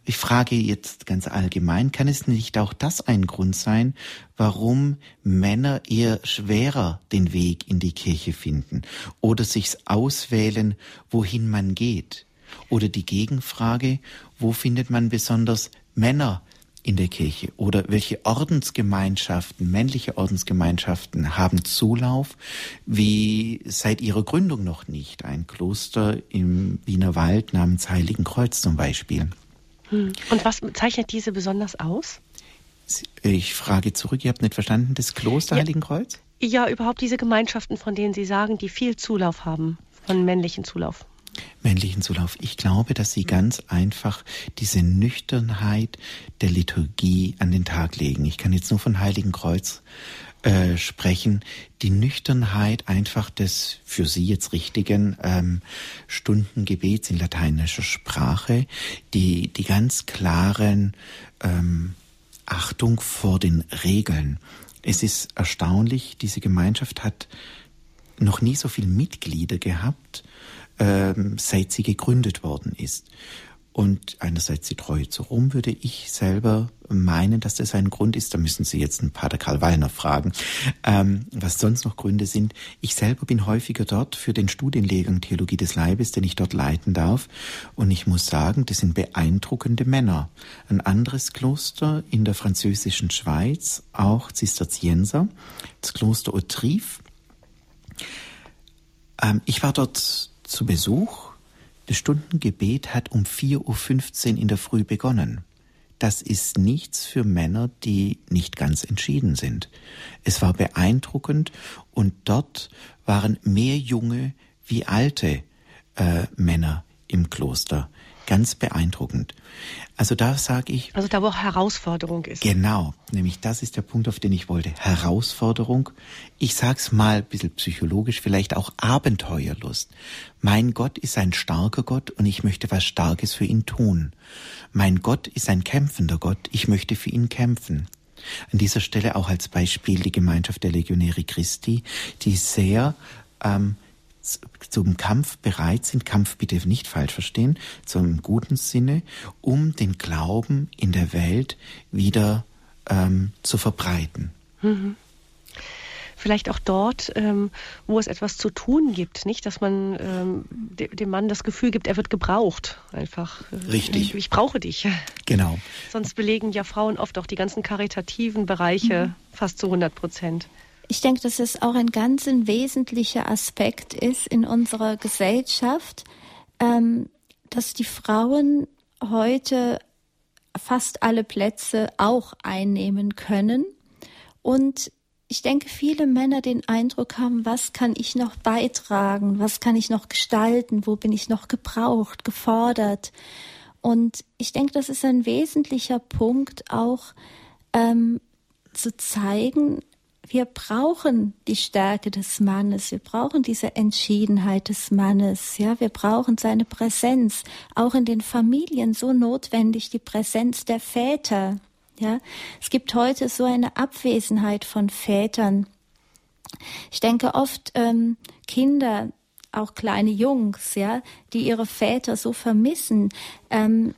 ich frage jetzt ganz allgemein, kann es nicht auch das ein Grund sein, warum Männer eher schwerer den Weg in die Kirche finden oder sich auswählen, wohin man geht? Oder die Gegenfrage, wo findet man besonders Männer in der Kirche oder welche Ordensgemeinschaften, männliche Ordensgemeinschaften haben Zulauf, wie seit ihrer Gründung noch nicht. Ein Kloster im Wiener Wald namens Heiligen Kreuz zum Beispiel. Hm. Und was zeichnet diese besonders aus? Ich frage zurück, ihr habt nicht verstanden, das Kloster ja. Heiligen Kreuz? Ja, überhaupt diese Gemeinschaften, von denen Sie sagen, die viel Zulauf haben, von männlichen Zulauf männlichen Zulauf. Ich glaube, dass sie ganz einfach diese Nüchternheit der Liturgie an den Tag legen. Ich kann jetzt nur von Heiligen Kreuz äh, sprechen. Die Nüchternheit einfach des für sie jetzt richtigen ähm, Stundengebets in lateinischer Sprache, die, die ganz klaren ähm, Achtung vor den Regeln. Es ist erstaunlich, diese Gemeinschaft hat noch nie so viele Mitglieder gehabt ähm, seit sie gegründet worden ist. Und einerseits die Treue zu Rom würde ich selber meinen, dass das ein Grund ist. Da müssen Sie jetzt einen Pater Karl Wallner fragen, ähm, was sonst noch Gründe sind. Ich selber bin häufiger dort für den Studienlehrgang Theologie des Leibes, den ich dort leiten darf. Und ich muss sagen, das sind beeindruckende Männer. Ein anderes Kloster in der französischen Schweiz, auch Zisterzienser, das Kloster Autrive. Ähm, ich war dort zu Besuch. Das Stundengebet hat um 4.15 Uhr in der Früh begonnen. Das ist nichts für Männer, die nicht ganz entschieden sind. Es war beeindruckend und dort waren mehr junge wie alte äh, Männer im Kloster ganz beeindruckend. Also da sage ich. Also da, wo Herausforderung ist. Genau, nämlich das ist der Punkt, auf den ich wollte. Herausforderung. Ich sag's mal ein bisschen psychologisch, vielleicht auch Abenteuerlust. Mein Gott ist ein starker Gott und ich möchte was Starkes für ihn tun. Mein Gott ist ein kämpfender Gott, ich möchte für ihn kämpfen. An dieser Stelle auch als Beispiel die Gemeinschaft der Legionäre Christi, die sehr ähm, zum Kampf bereit sind, Kampf bitte nicht falsch verstehen, zum guten Sinne, um den Glauben in der Welt wieder ähm, zu verbreiten. Mhm vielleicht auch dort, ähm, wo es etwas zu tun gibt, nicht, dass man ähm, de dem Mann das Gefühl gibt, er wird gebraucht, einfach. Äh, Richtig. Ich, ich, brauche dich. Genau. Sonst belegen ja Frauen oft auch die ganzen karitativen Bereiche mhm. fast zu 100 Prozent. Ich denke, dass es auch ein ganz ein wesentlicher Aspekt ist in unserer Gesellschaft, ähm, dass die Frauen heute fast alle Plätze auch einnehmen können. Und ich denke, viele Männer den Eindruck haben, was kann ich noch beitragen, was kann ich noch gestalten, wo bin ich noch gebraucht, gefordert. Und ich denke, das ist ein wesentlicher Punkt auch ähm, zu zeigen, wir brauchen die Stärke des Mannes, wir brauchen diese Entschiedenheit des Mannes, ja, wir brauchen seine Präsenz, auch in den Familien so notwendig die Präsenz der Väter, ja, es gibt heute so eine Abwesenheit von Vätern. Ich denke oft ähm, Kinder, auch kleine Jungs, ja, die ihre Väter so vermissen. Ähm,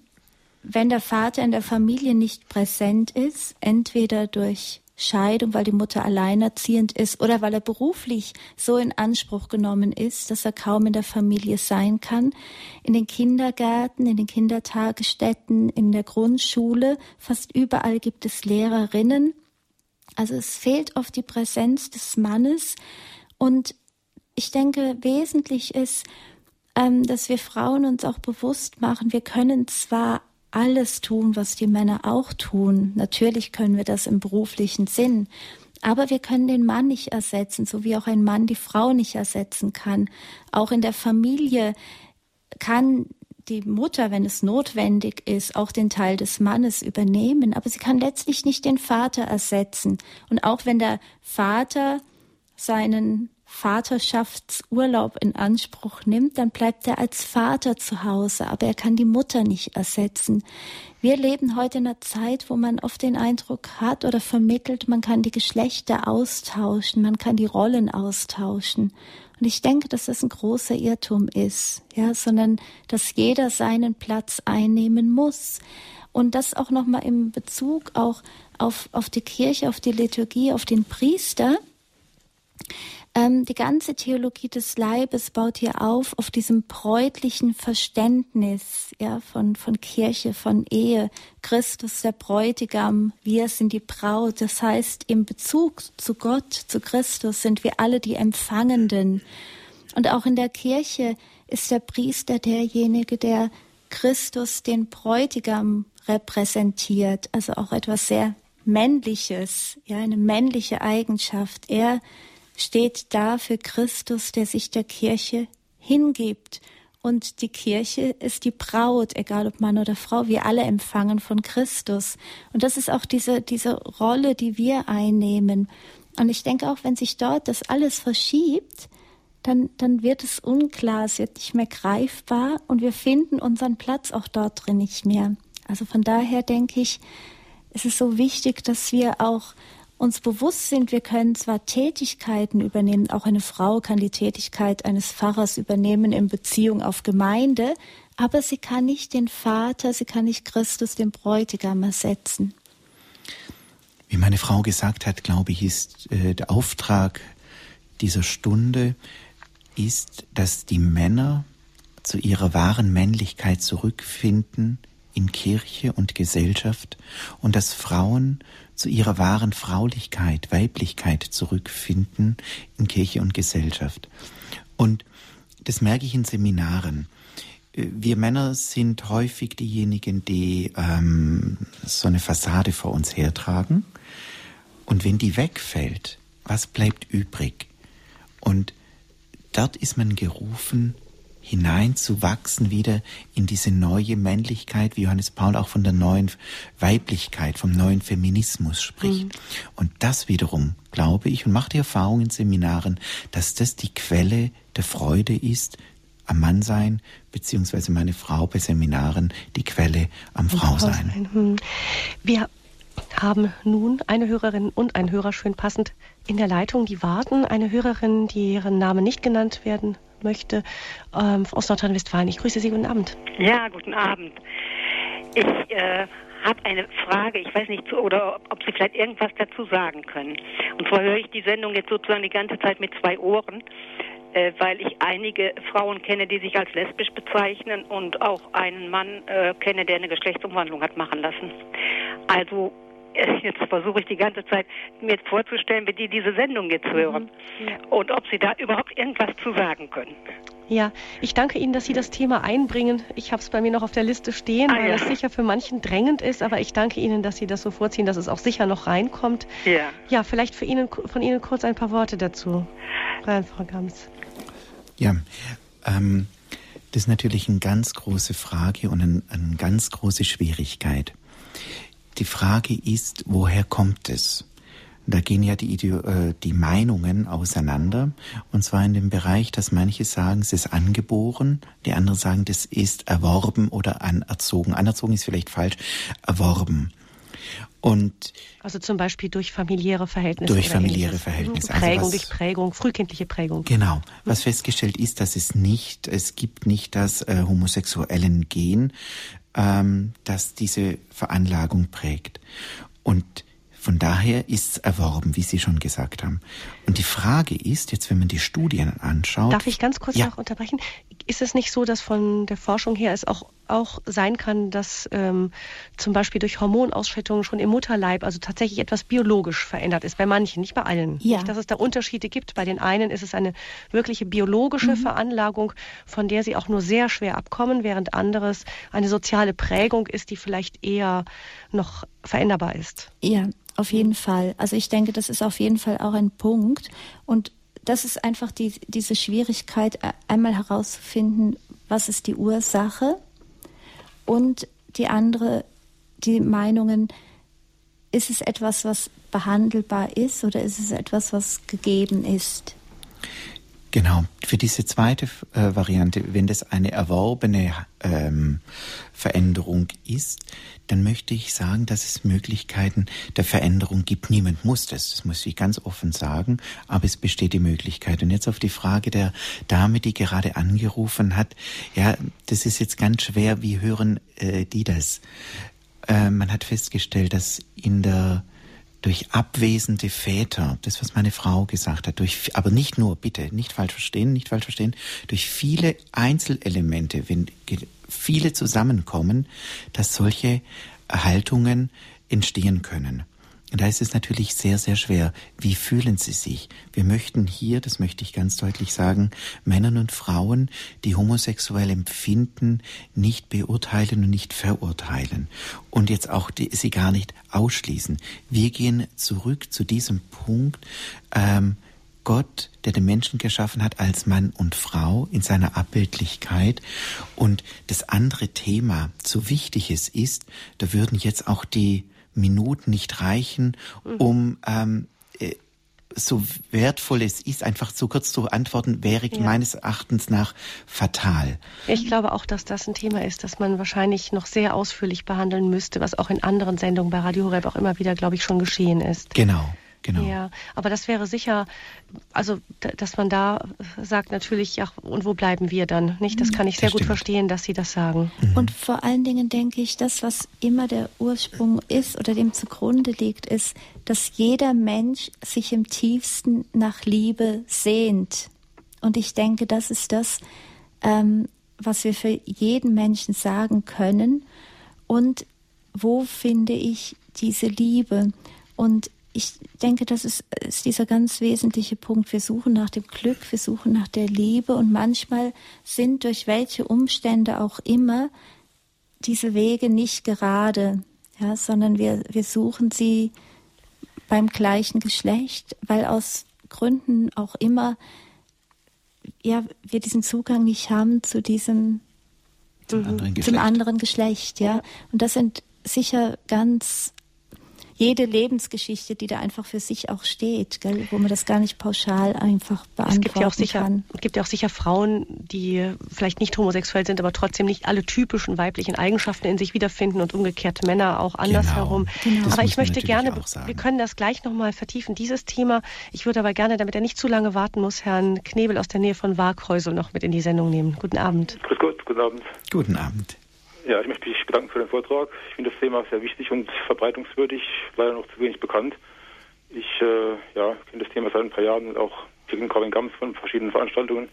wenn der Vater in der Familie nicht präsent ist, entweder durch Scheidung, weil die Mutter alleinerziehend ist oder weil er beruflich so in Anspruch genommen ist, dass er kaum in der Familie sein kann. In den Kindergärten, in den Kindertagesstätten, in der Grundschule, fast überall gibt es Lehrerinnen. Also es fehlt oft die Präsenz des Mannes und ich denke, wesentlich ist, ähm, dass wir Frauen uns auch bewusst machen, wir können zwar alles tun, was die Männer auch tun. Natürlich können wir das im beruflichen Sinn. Aber wir können den Mann nicht ersetzen, so wie auch ein Mann die Frau nicht ersetzen kann. Auch in der Familie kann die Mutter, wenn es notwendig ist, auch den Teil des Mannes übernehmen, aber sie kann letztlich nicht den Vater ersetzen. Und auch wenn der Vater seinen Vaterschaftsurlaub in Anspruch nimmt, dann bleibt er als Vater zu Hause, aber er kann die Mutter nicht ersetzen. Wir leben heute in einer Zeit, wo man oft den Eindruck hat oder vermittelt, man kann die Geschlechter austauschen, man kann die Rollen austauschen. Und ich denke, dass das ein großer Irrtum ist, ja, sondern dass jeder seinen Platz einnehmen muss. Und das auch nochmal im Bezug auch auf, auf die Kirche, auf die Liturgie, auf den Priester. Ähm, die ganze Theologie des Leibes baut hier auf, auf diesem bräutlichen Verständnis ja, von, von Kirche, von Ehe. Christus der Bräutigam, wir sind die Braut. Das heißt, im Bezug zu Gott, zu Christus sind wir alle die Empfangenden. Und auch in der Kirche ist der Priester derjenige, der Christus, den Bräutigam, repräsentiert. Also auch etwas sehr Männliches, ja, eine männliche Eigenschaft. Er steht da für Christus, der sich der Kirche hingibt. Und die Kirche ist die Braut, egal ob Mann oder Frau. Wir alle empfangen von Christus. Und das ist auch diese, diese Rolle, die wir einnehmen. Und ich denke auch, wenn sich dort das alles verschiebt, dann, dann wird es unklar, es wird nicht mehr greifbar und wir finden unseren Platz auch dort drin nicht mehr. Also von daher denke ich, es ist so wichtig, dass wir auch uns bewusst sind, wir können zwar Tätigkeiten übernehmen, auch eine Frau kann die Tätigkeit eines Pfarrers übernehmen in Beziehung auf Gemeinde, aber sie kann nicht den Vater, sie kann nicht Christus, den Bräutigam ersetzen. Wie meine Frau gesagt hat, glaube ich, ist äh, der Auftrag dieser Stunde ist, dass die Männer zu ihrer wahren Männlichkeit zurückfinden in Kirche und Gesellschaft und dass Frauen zu ihrer wahren Fraulichkeit, Weiblichkeit zurückfinden in Kirche und Gesellschaft. Und das merke ich in Seminaren. Wir Männer sind häufig diejenigen, die ähm, so eine Fassade vor uns hertragen. Und wenn die wegfällt, was bleibt übrig? Und dort ist man gerufen, hineinzuwachsen wieder in diese neue Männlichkeit, wie Johannes Paul auch von der neuen Weiblichkeit, vom neuen Feminismus spricht. Mhm. Und das wiederum, glaube ich, und mache die Erfahrung in Seminaren, dass das die Quelle der Freude ist, am Mann sein, beziehungsweise meine Frau bei Seminaren die Quelle am Frau sein. Mhm. Wir haben nun eine Hörerin und ein Hörer schön passend in der Leitung, die warten. Eine Hörerin, die ihren Namen nicht genannt werden möchte, ähm, aus Nordrhein-Westfalen. Ich grüße Sie, guten Abend. Ja, guten Abend. Ich äh, habe eine Frage, ich weiß nicht, oder ob Sie vielleicht irgendwas dazu sagen können. Und zwar höre ich die Sendung jetzt sozusagen die ganze Zeit mit zwei Ohren, äh, weil ich einige Frauen kenne, die sich als lesbisch bezeichnen und auch einen Mann äh, kenne, der eine Geschlechtsumwandlung hat machen lassen. Also jetzt versuche ich die ganze Zeit mir vorzustellen, wie die diese Sendung jetzt mhm. hören mhm, ja. und ob Sie da überhaupt irgendwas zu sagen können. Ja, ich danke Ihnen, dass Sie das Thema einbringen. Ich habe es bei mir noch auf der Liste stehen, ah, weil ja. es sicher für manchen drängend ist, aber ich danke Ihnen, dass Sie das so vorziehen, dass es auch sicher noch reinkommt. Ja. Ja, vielleicht für Ihnen, von Ihnen kurz ein paar Worte dazu, Frau Gams. Ja, ähm, das ist natürlich eine ganz große Frage und eine, eine ganz große Schwierigkeit. Die Frage ist, woher kommt es? Da gehen ja die, äh, die Meinungen auseinander. Und zwar in dem Bereich, dass manche sagen, es ist angeboren, die anderen sagen, das ist erworben oder anerzogen. Anerzogen ist vielleicht falsch, erworben. Und also zum Beispiel durch familiäre Verhältnisse. Durch familiäre Verhältnisse. Also Prägung, also durch Prägung, frühkindliche Prägung. Genau. Was festgestellt ist, dass es nicht, es gibt nicht das äh, homosexuellen Gen, ähm, das diese Veranlagung prägt. Und von daher ist es erworben, wie Sie schon gesagt haben. Und die Frage ist, jetzt wenn man die Studien anschaut. Darf ich ganz kurz ja. noch unterbrechen? Ist es nicht so, dass von der Forschung her es auch, auch sein kann, dass ähm, zum Beispiel durch Hormonausschüttungen schon im Mutterleib, also tatsächlich etwas biologisch verändert ist, bei manchen, nicht bei allen. Ja. Nicht, dass es da Unterschiede gibt. Bei den einen ist es eine wirkliche biologische mhm. Veranlagung, von der sie auch nur sehr schwer abkommen, während anderes eine soziale Prägung ist, die vielleicht eher noch veränderbar ist. Ja, auf jeden Fall. Also ich denke, das ist auf jeden Fall auch ein Punkt. Und das ist einfach die, diese Schwierigkeit, e, einmal herauszufinden, was ist die Ursache und die andere, die Meinungen, ist es etwas, was behandelbar ist oder ist es etwas, was gegeben ist? Genau. Für diese zweite äh, Variante, wenn das eine erworbene ähm, Veränderung ist, dann möchte ich sagen, dass es Möglichkeiten der Veränderung gibt. Niemand muss das, das muss ich ganz offen sagen, aber es besteht die Möglichkeit. Und jetzt auf die Frage der Dame, die gerade angerufen hat, ja, das ist jetzt ganz schwer, wie hören äh, die das? Äh, man hat festgestellt, dass in der durch abwesende Väter, das was meine Frau gesagt hat, durch, aber nicht nur, bitte, nicht falsch verstehen, nicht falsch verstehen, durch viele Einzelelemente, wenn viele zusammenkommen, dass solche Haltungen entstehen können. Und da ist es natürlich sehr, sehr schwer. Wie fühlen Sie sich? Wir möchten hier, das möchte ich ganz deutlich sagen, Männern und Frauen, die homosexuell empfinden, nicht beurteilen und nicht verurteilen. Und jetzt auch die, sie gar nicht ausschließen. Wir gehen zurück zu diesem Punkt, ähm, Gott, der den Menschen geschaffen hat als Mann und Frau in seiner Abbildlichkeit. Und das andere Thema, so wichtig es ist, da würden jetzt auch die Minuten nicht reichen, mhm. um ähm, äh, so wertvoll es ist, einfach so kurz zu antworten, wäre ja. meines Erachtens nach fatal. Ich glaube auch, dass das ein Thema ist, das man wahrscheinlich noch sehr ausführlich behandeln müsste, was auch in anderen Sendungen bei Radio Horeb auch immer wieder, glaube ich, schon geschehen ist. Genau. Genau. Ja, aber das wäre sicher, also dass man da sagt natürlich, ja, und wo bleiben wir dann? Nicht? Das kann ich sehr das gut verstehen, dass Sie das sagen. Mhm. Und vor allen Dingen denke ich, das, was immer der Ursprung ist oder dem zugrunde liegt, ist, dass jeder Mensch sich im tiefsten nach Liebe sehnt. Und ich denke, das ist das, ähm, was wir für jeden Menschen sagen können. Und wo finde ich diese Liebe? Und ich denke, das ist, ist dieser ganz wesentliche Punkt. Wir suchen nach dem Glück, wir suchen nach der Liebe und manchmal sind durch welche Umstände auch immer diese Wege nicht gerade, ja, sondern wir, wir suchen sie beim gleichen Geschlecht, weil aus Gründen auch immer ja, wir diesen Zugang nicht haben zu diesem zum anderen Geschlecht, zum anderen Geschlecht ja. ja. Und das sind sicher ganz jede Lebensgeschichte, die da einfach für sich auch steht, gell? wo man das gar nicht pauschal einfach beantworten es gibt ja auch sicher, kann. Es gibt ja auch sicher Frauen, die vielleicht nicht homosexuell sind, aber trotzdem nicht alle typischen weiblichen Eigenschaften in sich wiederfinden und umgekehrt Männer auch andersherum. Genau. Genau. Aber ich möchte gerne, wir können das gleich nochmal vertiefen, dieses Thema. Ich würde aber gerne, damit er nicht zu lange warten muss, Herrn Knebel aus der Nähe von Waghäusel noch mit in die Sendung nehmen. Guten Abend. Grüß Gott, guten Abend. Guten Abend. Ja, ich möchte mich bedanken für den Vortrag. Ich finde das Thema sehr wichtig und verbreitungswürdig, leider noch zu wenig bekannt. Ich äh, ja, kenne das Thema seit ein paar Jahren und auch Jürgen Corbin Gams von verschiedenen Veranstaltungen.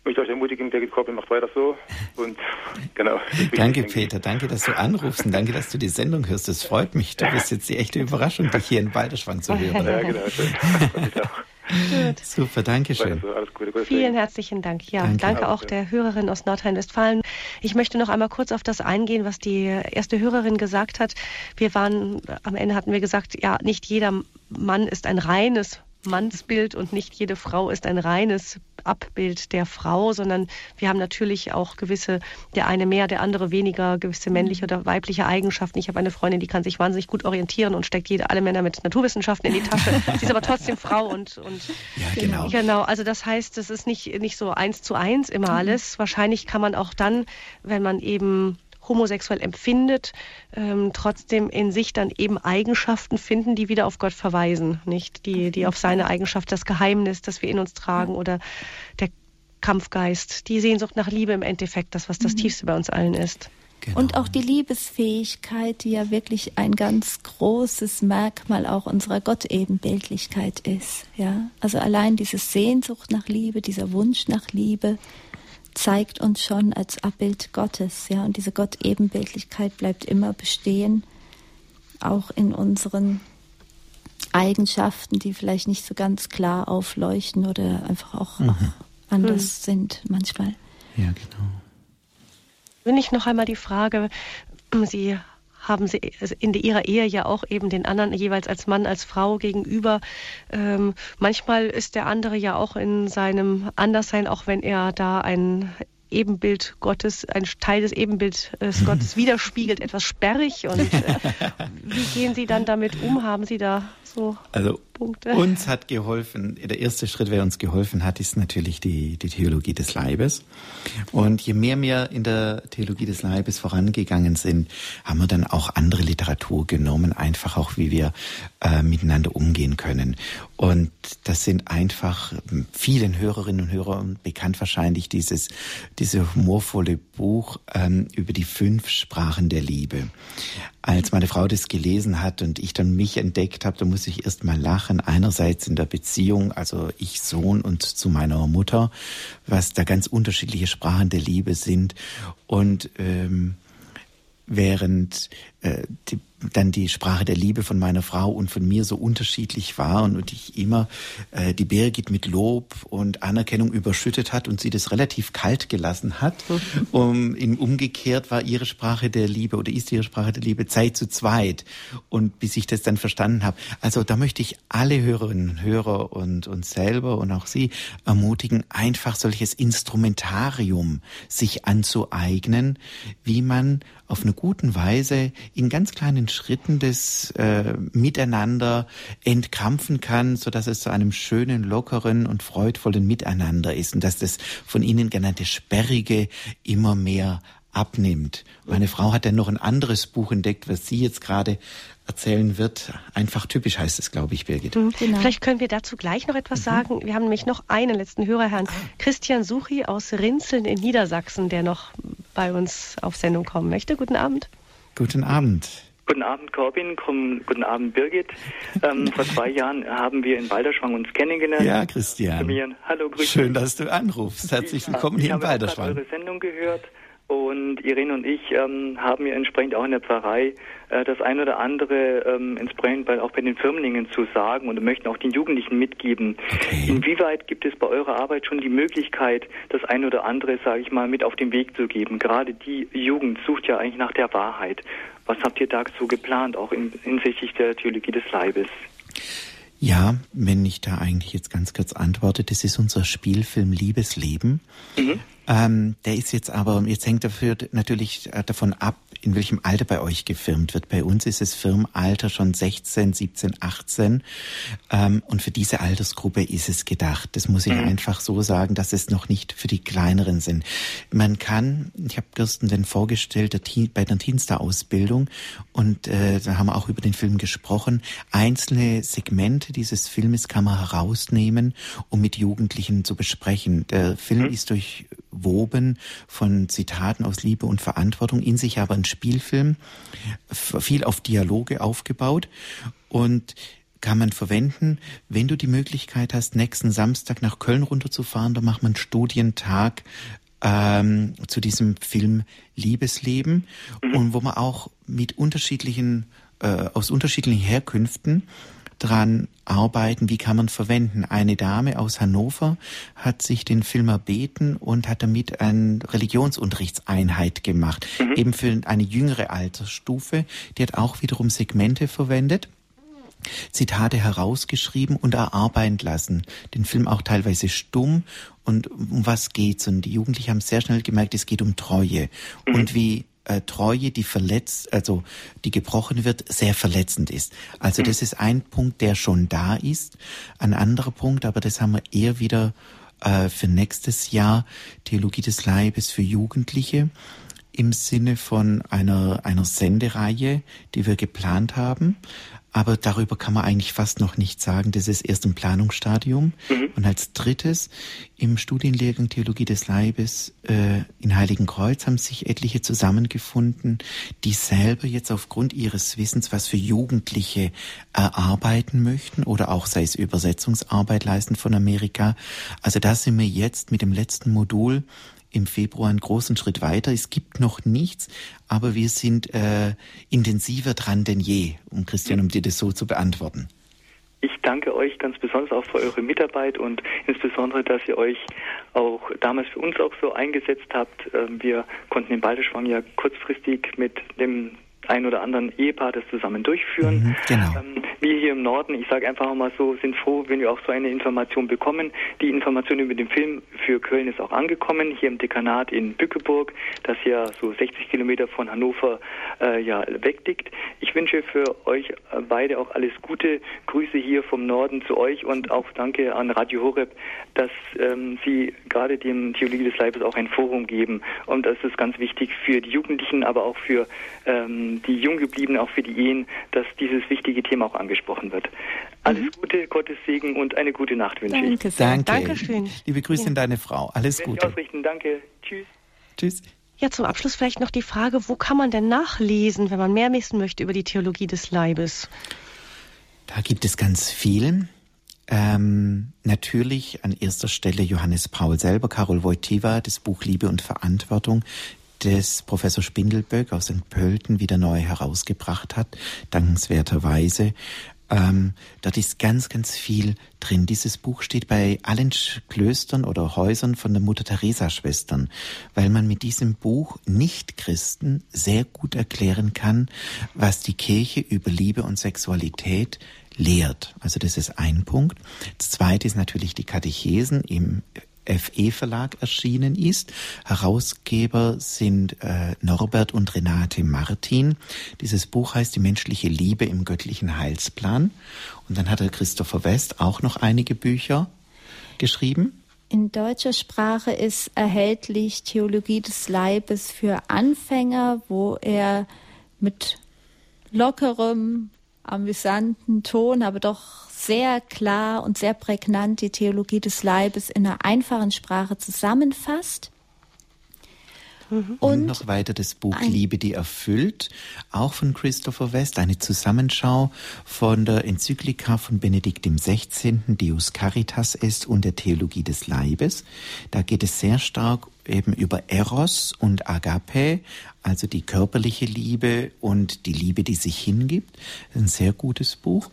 Ich möchte euch ermutigen, Birgit Corbin macht weiter so. Und genau. Danke, Peter. Danke, dass du anrufst und danke, dass du die Sendung hörst. Das freut mich. Du bist jetzt die echte Überraschung, dich hier in Balderschwang zu hören. Ja, genau. Schön. Gut. Super, danke schön. Also, Vielen herzlichen Dank. Ja, danke, danke auch der Hörerin aus Nordrhein-Westfalen. Ich möchte noch einmal kurz auf das eingehen, was die erste Hörerin gesagt hat. Wir waren, am Ende hatten wir gesagt, ja, nicht jeder Mann ist ein reines Mannsbild und nicht jede Frau ist ein reines Abbild der Frau, sondern wir haben natürlich auch gewisse, der eine mehr, der andere weniger, gewisse männliche oder weibliche Eigenschaften. Ich habe eine Freundin, die kann sich wahnsinnig gut orientieren und steckt jede, alle Männer mit Naturwissenschaften in die Tasche. Sie ist aber trotzdem Frau und, und ja, genau. genau. Also das heißt, es ist nicht, nicht so eins zu eins immer mhm. alles. Wahrscheinlich kann man auch dann, wenn man eben homosexuell empfindet, ähm, trotzdem in sich dann eben Eigenschaften finden, die wieder auf Gott verweisen, nicht? Die, die auf seine Eigenschaft, das Geheimnis, das wir in uns tragen oder der Kampfgeist, die Sehnsucht nach Liebe im Endeffekt, das, was das mhm. Tiefste bei uns allen ist. Genau. Und auch die Liebesfähigkeit, die ja wirklich ein ganz großes Merkmal auch unserer Gottebenbildlichkeit ist. Ja, also allein diese Sehnsucht nach Liebe, dieser Wunsch nach Liebe, zeigt uns schon als Abbild Gottes, ja, und diese Gott-Ebenbildlichkeit bleibt immer bestehen, auch in unseren Eigenschaften, die vielleicht nicht so ganz klar aufleuchten oder einfach auch, mhm. auch anders mhm. sind manchmal. Ja, genau. Wenn ich noch einmal die Frage, Sie haben sie in ihrer Ehe ja auch eben den anderen jeweils als Mann, als Frau gegenüber. Ähm, manchmal ist der andere ja auch in seinem Anderssein, auch wenn er da ein Ebenbild Gottes, ein Teil des Ebenbilds Gottes widerspiegelt, etwas sperrig. Und äh, wie gehen Sie dann damit um? Haben Sie da so also Punkte? Uns hat geholfen, der erste Schritt, wer uns geholfen hat, ist natürlich die, die Theologie des Leibes. Und je mehr wir in der Theologie des Leibes vorangegangen sind, haben wir dann auch andere Literatur genommen, einfach auch, wie wir äh, miteinander umgehen können. Und das sind einfach vielen Hörerinnen und Hörern bekannt wahrscheinlich dieses, diese humorvolle Buch ähm, über die fünf Sprachen der Liebe. Als meine Frau das gelesen hat und ich dann mich entdeckt habe, da muss ich erst mal lachen. Einerseits in der Beziehung, also ich Sohn und zu meiner Mutter, was da ganz unterschiedliche Sprachen der Liebe sind. Und ähm, während äh, die dann die Sprache der Liebe von meiner Frau und von mir so unterschiedlich war und ich immer äh, die Birgit mit Lob und Anerkennung überschüttet hat und sie das relativ kalt gelassen hat. um, im umgekehrt war ihre Sprache der Liebe oder ist ihre Sprache der Liebe Zeit zu zweit. Und bis ich das dann verstanden habe. Also da möchte ich alle Hörerinnen und Hörer und uns selber und auch Sie ermutigen, einfach solches Instrumentarium sich anzueignen, wie man auf eine guten Weise in ganz kleinen Schritten des äh, Miteinander entkrampfen kann, so dass es zu einem schönen, lockeren und freudvollen Miteinander ist und dass das von Ihnen genannte Sperrige immer mehr abnimmt. Meine Frau hat dann noch ein anderes Buch entdeckt, was sie jetzt gerade erzählen wird. Einfach typisch heißt es, glaube ich, Birgit. Mhm, genau. Vielleicht können wir dazu gleich noch etwas mhm. sagen. Wir haben nämlich noch einen letzten Hörer, Herrn Christian Suchi aus Rinzeln in Niedersachsen, der noch bei uns auf Sendung kommen möchte. Guten Abend. Guten Abend. Guten Abend, Corbin. Guten Abend, Birgit. Ähm, vor zwei Jahren haben wir in Balderschwang uns kennengelernt. Ja, Christian. Hallo, grüß Schön, dass du anrufst. Herzlich willkommen ja, hier in Balderschwang. Ich habe eure Sendung gehört und Irene und ich ähm, haben ja entsprechend auch in der Pfarrei das ein oder andere ähm, entsprechend bei, auch bei den Firmlingen zu sagen und möchten auch den Jugendlichen mitgeben. Okay. Inwieweit gibt es bei eurer Arbeit schon die Möglichkeit, das ein oder andere, sage ich mal, mit auf den Weg zu geben? Gerade die Jugend sucht ja eigentlich nach der Wahrheit. Was habt ihr dazu geplant, auch in, hinsichtlich der Theologie des Leibes? Ja, wenn ich da eigentlich jetzt ganz kurz antworte, das ist unser Spielfilm Liebesleben. Mhm Ähm, der ist jetzt aber, jetzt hängt dafür natürlich äh, davon ab, in welchem Alter bei euch gefilmt wird. Bei uns ist es Firmalter schon 16, 17, 18. Ähm, und für diese Altersgruppe ist es gedacht. Das muss ich mhm. einfach so sagen, dass es noch nicht für die Kleineren sind. Man kann, ich habe Kirsten den vorgestellt, der Teen, bei der Teenstar-Ausbildung und äh, da haben wir auch über den Film gesprochen. Einzelne Segmente dieses Filmes kann man herausnehmen, um mit Jugendlichen zu besprechen. Der Film mhm. ist durchwoben von Zitaten aus Liebe und Verantwortung, in sich aber ein Spielfilm, viel auf Dialoge aufgebaut und kann man verwenden, wenn du die Möglichkeit hast, nächsten Samstag nach Köln runterzufahren, da macht man einen Studientag ähm, zu diesem Film Liebesleben mhm. und wo man auch mit unterschiedlichen, äh, aus unterschiedlichen Herkünften dran arbeiten, wie kann man verwenden. Eine Dame aus Hannover hat sich den Film erbeten und hat damit eine Religionsunterrichtseinheit gemacht, mhm. eben für eine jüngere Altersstufe. Die hat auch wiederum Segmente verwendet. Zitate herausgeschrieben und erarbeiten lassen. Den Film auch teilweise stumm. Und um was geht's? Und die Jugendlichen haben sehr schnell gemerkt, es geht um Treue. Mhm. Und wie äh, Treue, die verletzt, also die gebrochen wird, sehr verletzend ist. Also das ist ein Punkt, der schon da ist. Ein anderer Punkt, aber das haben wir eher wieder äh, für nächstes Jahr, Theologie des Leibes für Jugendliche im Sinne von einer, einer Sendereihe, die wir geplant haben. Aber darüber kann man eigentlich fast noch nicht sagen. Das ist erst im Planungsstadium. Mhm. Und als drittes, im Studienlehrgang Theologie des Leibes äh, in Heiligenkreuz haben sich etliche zusammengefunden, die selber jetzt aufgrund ihres Wissens was für Jugendliche erarbeiten möchten oder auch sei es Übersetzungsarbeit leisten von Amerika. Also da sind wir jetzt mit dem letzten Modul im Februar einen großen Schritt weiter. Es gibt noch nichts, aber wir sind äh, intensiver dran denn je, um Christian, um dir das so zu beantworten. Ich danke euch ganz besonders auch für eure Mitarbeit und insbesondere, dass ihr euch auch damals für uns auch so eingesetzt habt. Ähm, wir konnten den Balderschwang ja kurzfristig mit dem ein oder anderen Ehepaar das zusammen durchführen. Mhm, genau. Ähm, wir hier im Norden, ich sage einfach mal so, sind froh, wenn wir auch so eine Information bekommen. Die Information über den Film für Köln ist auch angekommen, hier im Dekanat in Bückeburg, das ja so 60 Kilometer von Hannover äh, ja, wegdickt. Ich wünsche für euch beide auch alles Gute. Grüße hier vom Norden zu euch und auch danke an Radio Horeb, dass ähm, Sie gerade dem Theologie des Leibes auch ein Forum geben. Und das ist ganz wichtig für die Jugendlichen, aber auch für ähm, die Junggebliebenen, auch für die Ehen, dass dieses wichtige Thema auch angesprochen wird. Alles mhm. Gute, Gottes Segen und eine gute Nacht wünsche Danke ich. Danke. Dankeschön. Liebe Grüße ja. an deine Frau. Alles Gute. Ausrichten. Danke. Tschüss. Tschüss. Ja, zum Abschluss vielleicht noch die Frage, wo kann man denn nachlesen, wenn man mehr wissen möchte über die Theologie des Leibes? Da gibt es ganz viel. Ähm, natürlich an erster Stelle Johannes Paul selber, Karol Wojtyła, das Buch Liebe und Verantwortung, das Professor Spindelböck aus St. Pölten wieder neu herausgebracht hat, dankenswerterweise. Ähm, dort ist ganz, ganz viel drin. Dieses Buch steht bei allen Klöstern oder Häusern von der Mutter Teresa Schwestern, weil man mit diesem Buch Nicht-Christen sehr gut erklären kann, was die Kirche über Liebe und Sexualität lehrt. Also das ist ein Punkt. Das zweite ist natürlich die Katechesen im FE Verlag erschienen ist. Herausgeber sind äh, Norbert und Renate Martin. Dieses Buch heißt Die menschliche Liebe im göttlichen Heilsplan. Und dann hat der Christopher West auch noch einige Bücher geschrieben. In deutscher Sprache ist erhältlich Theologie des Leibes für Anfänger, wo er mit lockerem, amüsanten Ton, aber doch sehr klar und sehr prägnant die Theologie des Leibes in einer einfachen Sprache zusammenfasst. Und, und, noch weiter das Buch Liebe, die erfüllt, auch von Christopher West, eine Zusammenschau von der Enzyklika von Benedikt XVI., Deus Caritas est und der Theologie des Leibes. Da geht es sehr stark eben über Eros und Agape, also die körperliche Liebe und die Liebe, die sich hingibt. Ein sehr gutes Buch.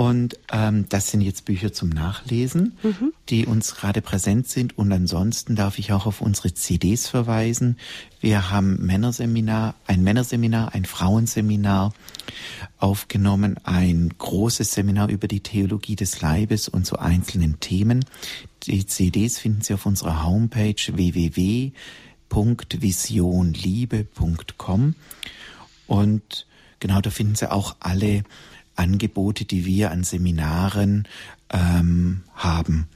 Und ähm, das sind jetzt Bücher zum Nachlesen, mhm. die uns gerade präsent sind. Und ansonsten darf ich auch auf unsere CDs verweisen. Wir haben Männerseminar, ein Männerseminar, ein Frauenseminar aufgenommen, ein großes Seminar über die Theologie des Leibes und zu einzelnen Themen. Die CDs finden Sie auf unserer Homepage www.visionliebe.com und genau da finden Sie auch alle Angebote, die wir an Seminaren ähm, haben.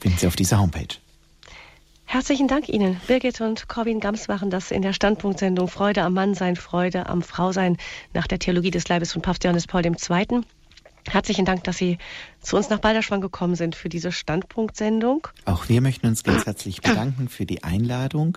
Finden Sie auf dieser Homepage. Herzlichen Dank Ihnen. Birgit und Corwin Gams machen das in der Standpunktsendung Freude am Mannsein, Freude am Frausein nach der Theologie des Leibes von Papst Johannes Paul II. Herzlichen Dank, dass Sie zu uns nach Balderschwang gekommen sind für diese Standpunktsendung. Auch wir möchten uns ganz herzlich bedanken für die Einladung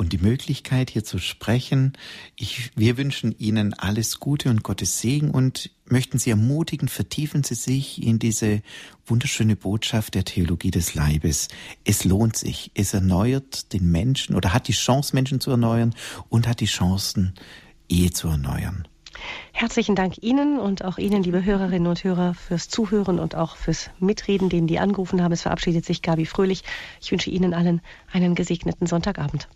und die Möglichkeit, hier zu sprechen. Ich, wir wünschen Ihnen alles Gute und Gottes Segen und möchten Sie ermutigen, vertiefen Sie sich in diese wunderschöne Botschaft der Theologie des Leibes. Es lohnt sich. Es erneuert den Menschen oder hat die Chance, Menschen zu erneuern und hat die Chancen, Ehe zu erneuern. Herzlichen Dank Ihnen und auch Ihnen, liebe Hörerinnen und Hörer, fürs Zuhören und auch fürs Mitreden, denen die angerufen haben. Es verabschiedet sich Gabi Fröhlich. Ich wünsche Ihnen allen einen gesegneten Sonntagabend.